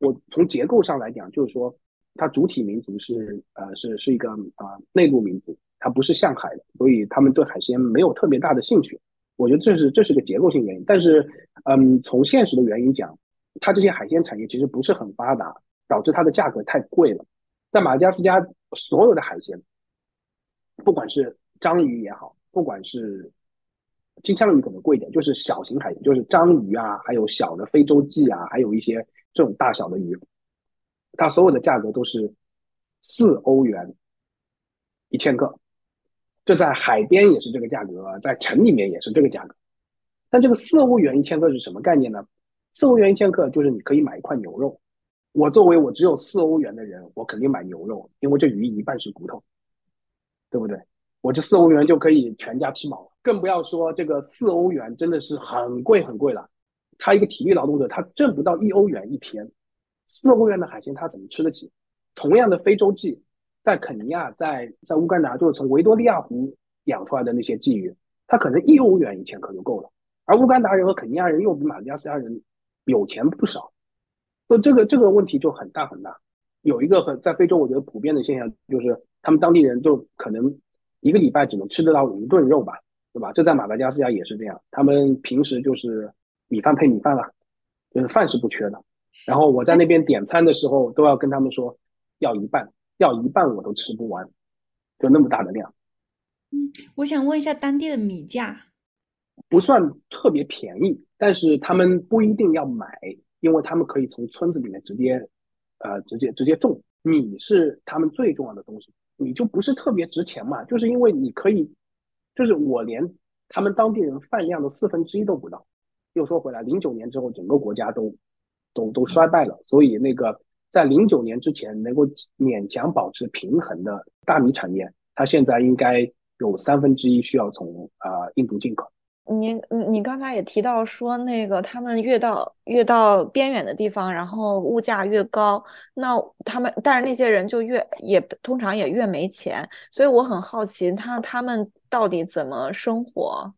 我从结构上来讲，就是说它主体民族是呃是是一个啊内陆民族，它不是向海的，所以他们对海鲜没有特别大的兴趣。我觉得这是这是个结构性原因。但是嗯，从现实的原因讲，它这些海鲜产业其实不是很发达，导致它的价格太贵了。在马达加斯加，所有的海鲜，不管是章鱼也好，不管是金枪鱼可能贵一点，就是小型海鲜，就是章鱼啊，还有小的非洲鲫啊，还有一些这种大小的鱼，它所有的价格都是四欧元一千克。这在海边也是这个价格，在城里面也是这个价格。但这个四欧元一千克是什么概念呢？四欧元一千克就是你可以买一块牛肉。我作为我只有四欧元的人，我肯定买牛肉，因为这鱼一半是骨头，对不对？我这四欧元就可以全家吃饱了。更不要说这个四欧元真的是很贵很贵了。他一个体力劳动者，他挣不到一欧元一天，四欧元的海鲜他怎么吃得起？同样的非洲鲫。在肯尼亚，在在乌干达，就是从维多利亚湖养出来的那些鲫鱼，它可能一欧元一千克就够了。而乌干达人和肯尼亚人又比马达加斯加人有钱不少，所以这个这个问题就很大很大。有一个很在非洲，我觉得普遍的现象就是，他们当地人就可能一个礼拜只能吃得到一顿肉吧，对吧？这在马达加斯加也是这样，他们平时就是米饭配米饭了，就是饭是不缺的。然后我在那边点餐的时候，都要跟他们说要一半。要一半我都吃不完，就那么大的量。嗯，我想问一下当地的米价，不算特别便宜，但是他们不一定要买，因为他们可以从村子里面直接，呃，直接直接种米是他们最重要的东西。米就不是特别值钱嘛，就是因为你可以，就是我连他们当地人饭量的四分之一都不到。又说回来，零九年之后整个国家都都都衰败了，所以那个。在零九年之前能够勉强保持平衡的大米产业，它现在应该有三分之一需要从啊印度进口。您你你刚才也提到说，那个他们越到越到边远的地方，然后物价越高，那他们但是那些人就越也通常也越没钱，所以我很好奇，他他们到底怎么生活？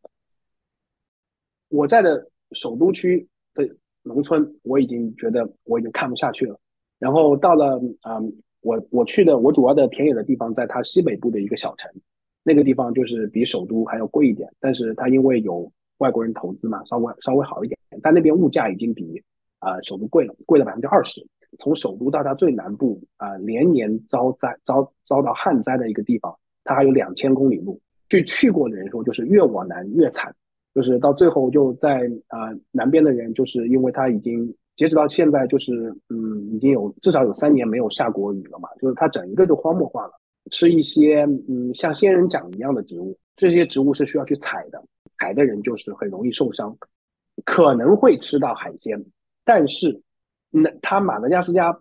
我在的首都区的农村，我已经觉得我已经看不下去了。然后到了啊，我我去的我主要的田野的地方，在它西北部的一个小城，那个地方就是比首都还要贵一点，但是它因为有外国人投资嘛，稍微稍微好一点。但那边物价已经比啊首都贵了，贵了百分之二十。从首都到它最南部啊，连年遭灾遭遭到旱灾的一个地方，它还有两千公里路。据去过的人说，就是越往南越惨，就是到最后就在呃南边的人，就是因为他已经。截止到现在，就是嗯，已经有至少有三年没有下过雨了嘛，就是它整一个就荒漠化了。吃一些嗯像仙人掌一样的植物，这些植物是需要去采的，采的人就是很容易受伤，可能会吃到海鲜，但是那它马达加斯加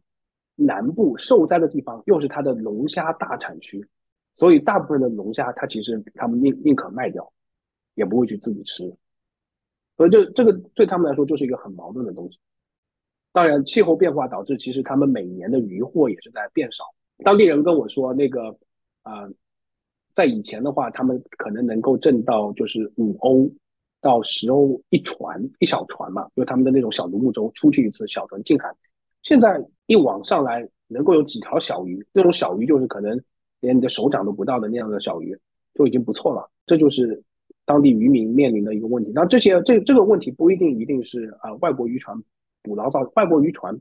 南部受灾的地方又是它的龙虾大产区，所以大部分的龙虾它其实他们宁宁可卖掉，也不会去自己吃，所以这这个对他们来说就是一个很矛盾的东西。当然，气候变化导致其实他们每年的渔获也是在变少。当地人跟我说，那个啊，在以前的话，他们可能能够挣到就是五欧到十欧一船一小船嘛，就他们的那种小独木舟出去一次小船进海。现在一网上来能够有几条小鱼，那种小鱼就是可能连你的手掌都不到的那样的小鱼就已经不错了。这就是当地渔民面临的一个问题。那这些这这个问题不一定一定是啊外国渔船。捕捞造外国渔船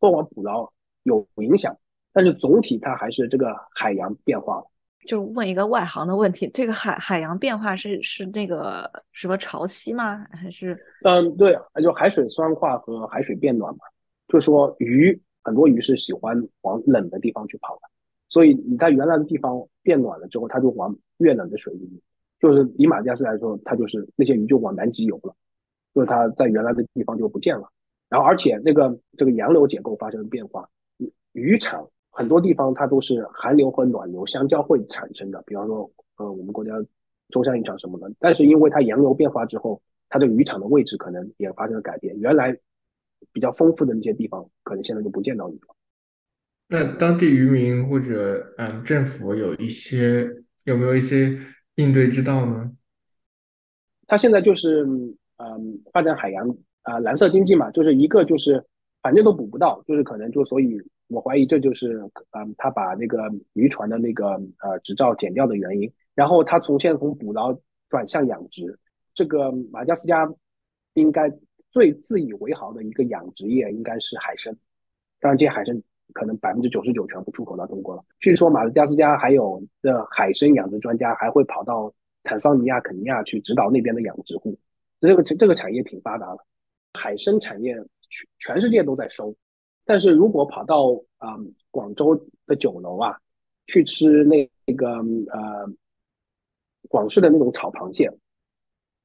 过往捕捞有影响，但是总体它还是这个海洋变化了。就问一个外行的问题：这个海海洋变化是是那个什么潮汐吗？还是？嗯，对，就海水酸化和海水变暖嘛。就说鱼很多鱼是喜欢往冷的地方去跑的，所以你在原来的地方变暖了之后，它就往越冷的水域。就是以马加斯来说，它就是那些鱼就往南极游了，就是它在原来的地方就不见了。然后，而且那个这个洋流结构发生了变化，渔场很多地方它都是寒流和暖流相交汇产生的。比方说，呃，我们国家中山渔场什么的，但是因为它洋流变化之后，它的渔场的位置可能也发生了改变。原来比较丰富的那些地方，可能现在就不见到鱼了。那当地渔民或者嗯政府有一些有没有一些应对之道呢？他现在就是嗯发展海洋。啊，蓝色经济嘛，就是一个就是反正都捕不到，就是可能就所以，我怀疑这就是嗯，他把那个渔船的那个呃执照减掉的原因。然后他从现在从捕捞转向养殖，这个马加斯加应该最自以为豪的一个养殖业应该是海参，当然这海参可能百分之九十九全部出口到中国了。据说马达加斯加还有的海参养殖专家还会跑到坦桑尼亚、肯尼亚去指导那边的养殖户，这个这个产业挺发达的，海参产业全全世界都在收。但是如果跑到啊广州的酒楼啊，去吃那那个呃广式的那种炒螃蟹，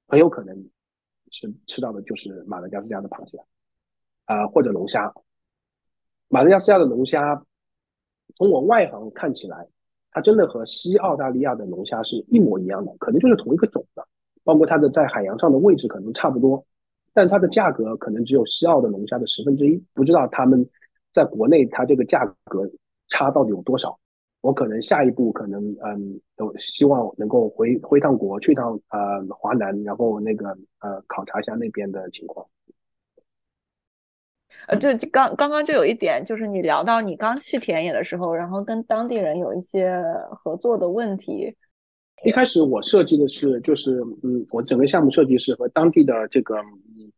很有可能吃吃到的就是马达加斯加的螃蟹，啊或者龙虾。马达加斯加的龙虾，从我外行看起来，它真的和西澳大利亚的龙虾是一模一样的，可能就是同一个种的，包括它的在海洋上的位置可能差不多。但它的价格可能只有西澳的龙虾的十分之一，不知道他们在国内它这个价格差到底有多少。我可能下一步可能嗯，都希望能够回回趟国，去趟呃华南，然后那个呃考察一下那边的情况。呃，就刚刚刚就有一点，就是你聊到你刚去田野的时候，然后跟当地人有一些合作的问题。一开始我设计的是，就是嗯，我整个项目设计是和当地的这个嗯，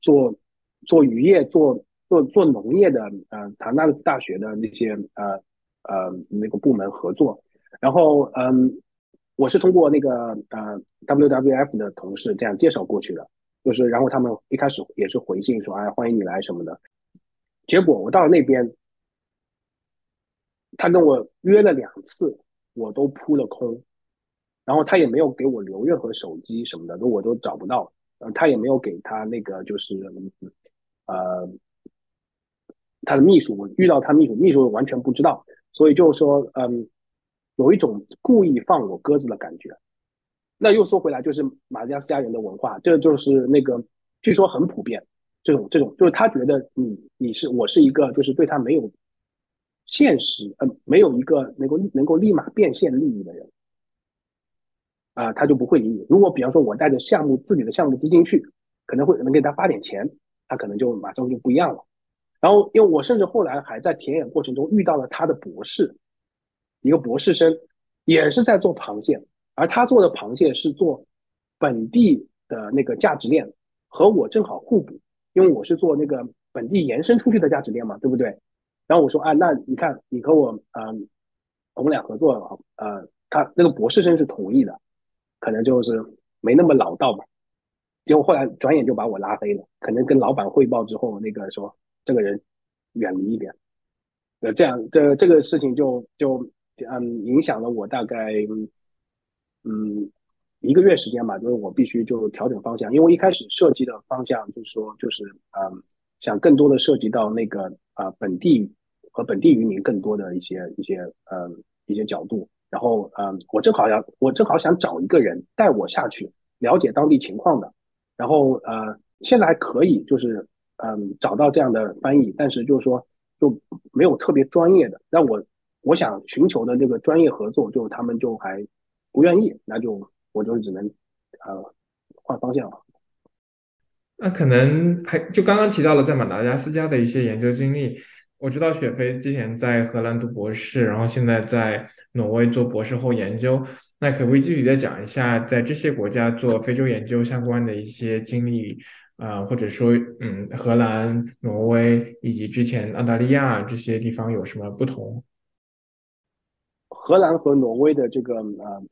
做做渔业、做做做农业的呃，唐纳大学的那些呃呃那个部门合作。然后嗯，我是通过那个呃 WWF 的同事这样介绍过去的，就是然后他们一开始也是回信说，哎，欢迎你来什么的。结果我到了那边，他跟我约了两次，我都扑了空。然后他也没有给我留任何手机什么的，都我都找不到。呃，他也没有给他那个就是，呃，他的秘书，我遇到他秘书，秘书完全不知道。所以就是说，嗯，有一种故意放我鸽子的感觉。那又说回来，就是马加斯加人的文化，这就是那个据说很普遍，这种这种就是他觉得你你是我是一个就是对他没有现实，嗯，没有一个能够能够立马变现利益的人。啊，他就不会理你。如果比方说，我带着项目自己的项目资金去，可能会能给他发点钱，他可能就马上就不一样了。然后，因为我甚至后来还在田野过程中遇到了他的博士，一个博士生，也是在做螃蟹，而他做的螃蟹是做本地的那个价值链，和我正好互补，因为我是做那个本地延伸出去的价值链嘛，对不对？然后我说，啊，那你看，你和我，嗯，我们俩合作，呃，他那个博士生是同意的。可能就是没那么老道吧，结果后来转眼就把我拉黑了。可能跟老板汇报之后，那个说这个人远离一点，呃，这样这这个事情就就嗯影响了我大概嗯一个月时间吧，就是我必须就调整方向，因为一开始设计的方向就是说就是嗯想更多的涉及到那个啊本地和本地渔民更多的一些一些嗯一些角度。然后，嗯，我正好要，我正好想找一个人带我下去了解当地情况的。然后，呃，现在还可以，就是，嗯，找到这样的翻译，但是就是说，就没有特别专业的。那我我想寻求的这个专业合作，就他们就还不愿意，那就我就只能，呃，换方向了。那可能还就刚刚提到了在马达加斯加的一些研究经历。我知道雪飞之前在荷兰读博士，然后现在在挪威做博士后研究。那可不可以具体的讲一下，在这些国家做非洲研究相关的一些经历？啊，或者说，嗯，荷兰、挪威以及之前澳大利亚这些地方有什么不同？荷兰和挪威的这个呃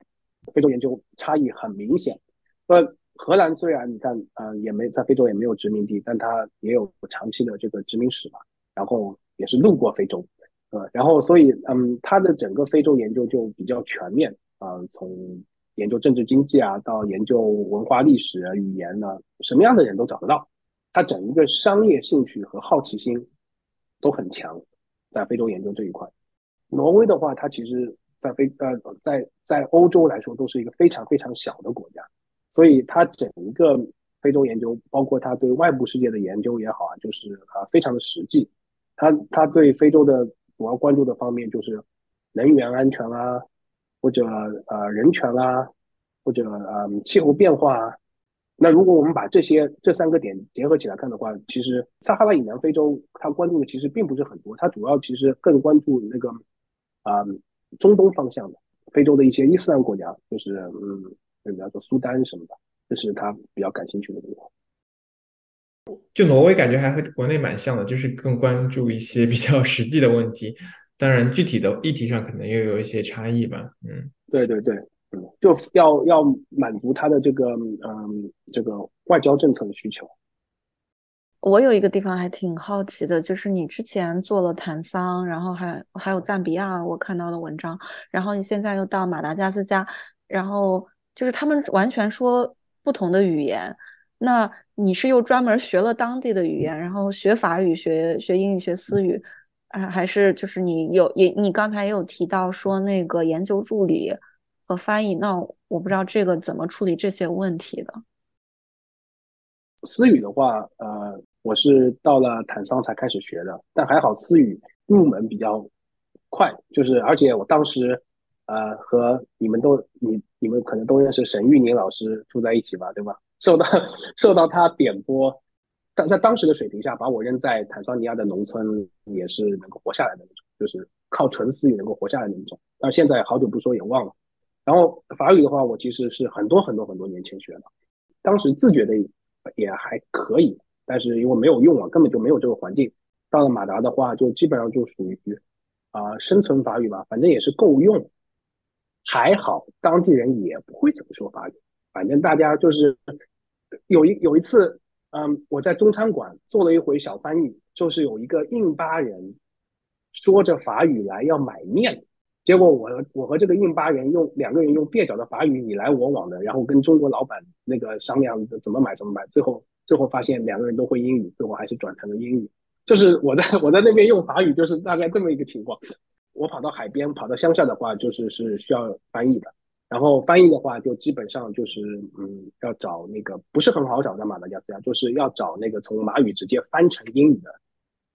非洲研究差异很明显。呃，荷兰虽然你看，呃，也没在非洲也没有殖民地，但它也有长期的这个殖民史嘛。然后。也是路过非洲，呃，然后所以，嗯，他的整个非洲研究就比较全面啊，从研究政治经济啊，到研究文化历史、语言呢，什么样的人都找得到。他整一个商业兴趣和好奇心都很强，在非洲研究这一块。挪威的话，它其实，在非呃，在在欧洲来说，都是一个非常非常小的国家，所以它整一个非洲研究，包括他对外部世界的研究也好啊，就是啊，非常的实际。他他对非洲的主要关注的方面就是能源安全啊，或者呃人权啊，或者呃气候变化啊。那如果我们把这些这三个点结合起来看的话，其实撒哈拉以南非洲他关注的其实并不是很多，他主要其实更关注那个啊中东方向的非洲的一些伊斯兰国家，就是嗯，比方说苏丹什么的，这是他比较感兴趣的地方。就挪威感觉还和国内蛮像的，就是更关注一些比较实际的问题。当然，具体的议题上可能又有一些差异吧。嗯，对对对，嗯，就要要满足他的这个嗯这个外交政策的需求。我有一个地方还挺好奇的，就是你之前做了坦桑，然后还还有赞比亚，我看到的文章，然后你现在又到马达加斯加，然后就是他们完全说不同的语言，那你是又专门学了当地的语言，然后学法语、学学英语、学思语，还还是就是你有也你刚才也有提到说那个研究助理和翻译，那我不知道这个怎么处理这些问题的。私语的话，呃。我是到了坦桑才开始学的，但还好思语入门比较快，就是而且我当时，呃，和你们都你你们可能都认识沈玉宁老师住在一起吧，对吧？受到受到他点拨，但在当时的水平下，把我扔在坦桑尼亚的农村也是能够活下来的那种，就是靠纯思语能够活下来的那种。但现在好久不说也忘了。然后法语的话，我其实是很多很多很多年前学的，当时自觉的也还可以。但是因为没有用啊，根本就没有这个环境。到了马达的话，就基本上就属于啊生存法语吧，反正也是够用。还好当地人也不会怎么说法语，反正大家就是有一有一次，嗯，我在中餐馆做了一回小翻译，就是有一个印巴人说着法语来要买面，结果我我和这个印巴人用两个人用蹩脚的法语你来我往的，然后跟中国老板那个商量怎么买怎么买，最后。最后发现两个人都会英语，最后还是转成了英语。就是我在我在那边用法语，就是大概这么一个情况。我跑到海边，跑到乡下的话，就是是需要翻译的。然后翻译的话，就基本上就是嗯，要找那个不是很好找的马达加斯加，就是要找那个从马语直接翻成英语的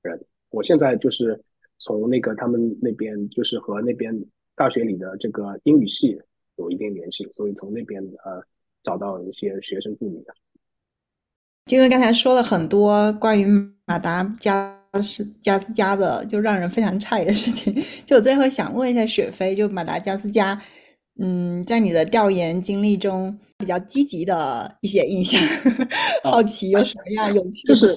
人。我现在就是从那个他们那边，就是和那边大学里的这个英语系有一定联系，所以从那边呃找到一些学生助理的。因为刚才说了很多关于马达加斯加斯加的，就让人非常诧异的事情。就我最后想问一下雪飞，就马达加斯加，嗯，在你的调研经历中比较积极的一些印象，好奇有什么样有趣？就是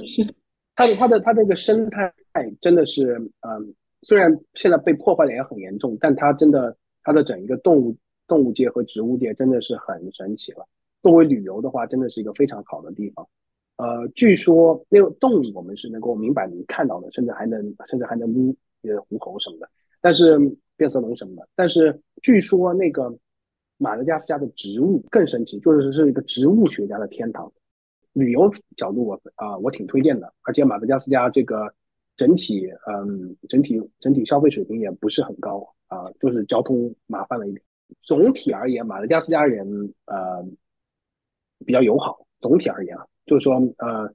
它 的它的它这个生态真的是，嗯，虽然现在被破坏的也很严重，但它真的它的整一个动物动物界和植物界真的是很神奇了。作为旅游的话，真的是一个非常好的地方。呃，据说那个动物我们是能够明摆能看到的，甚至还能甚至还能撸呃狐猴什么的，但是变色龙什么的。但是据说那个马达加斯加的植物更神奇，就是是一个植物学家的天堂。旅游角度我啊我挺推荐的，而且马达加斯加这个整体嗯整体整体消费水平也不是很高啊，就是交通麻烦了一点。总体而言，马达加斯加人呃比较友好。总体而言啊。就是说，呃，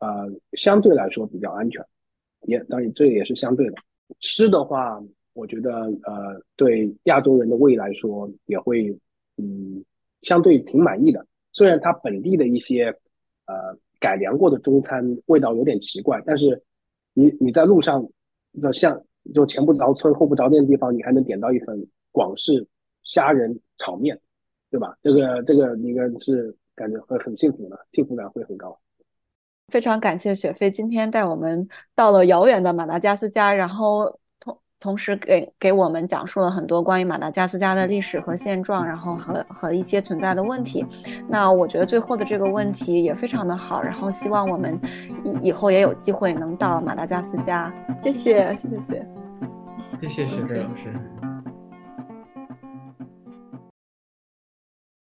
呃，相对来说比较安全，也当然这也是相对的。吃的话，我觉得，呃，对亚洲人的胃来说也会，嗯，相对挺满意的。虽然它本地的一些，呃，改良过的中餐味道有点奇怪，但是你你在路上，就像就前不着村后不着店的地方，你还能点到一份广式虾仁炒面，对吧？这个这个应该是。感觉会很幸福的，幸福感会很高。非常感谢雪飞今天带我们到了遥远的马达加斯加，然后同同时给给我们讲述了很多关于马达加斯加的历史和现状，然后和和一些存在的问题。那我觉得最后的这个问题也非常的好，然后希望我们以以后也有机会能到马达加斯加。谢谢，谢谢，谢谢雪飞老师。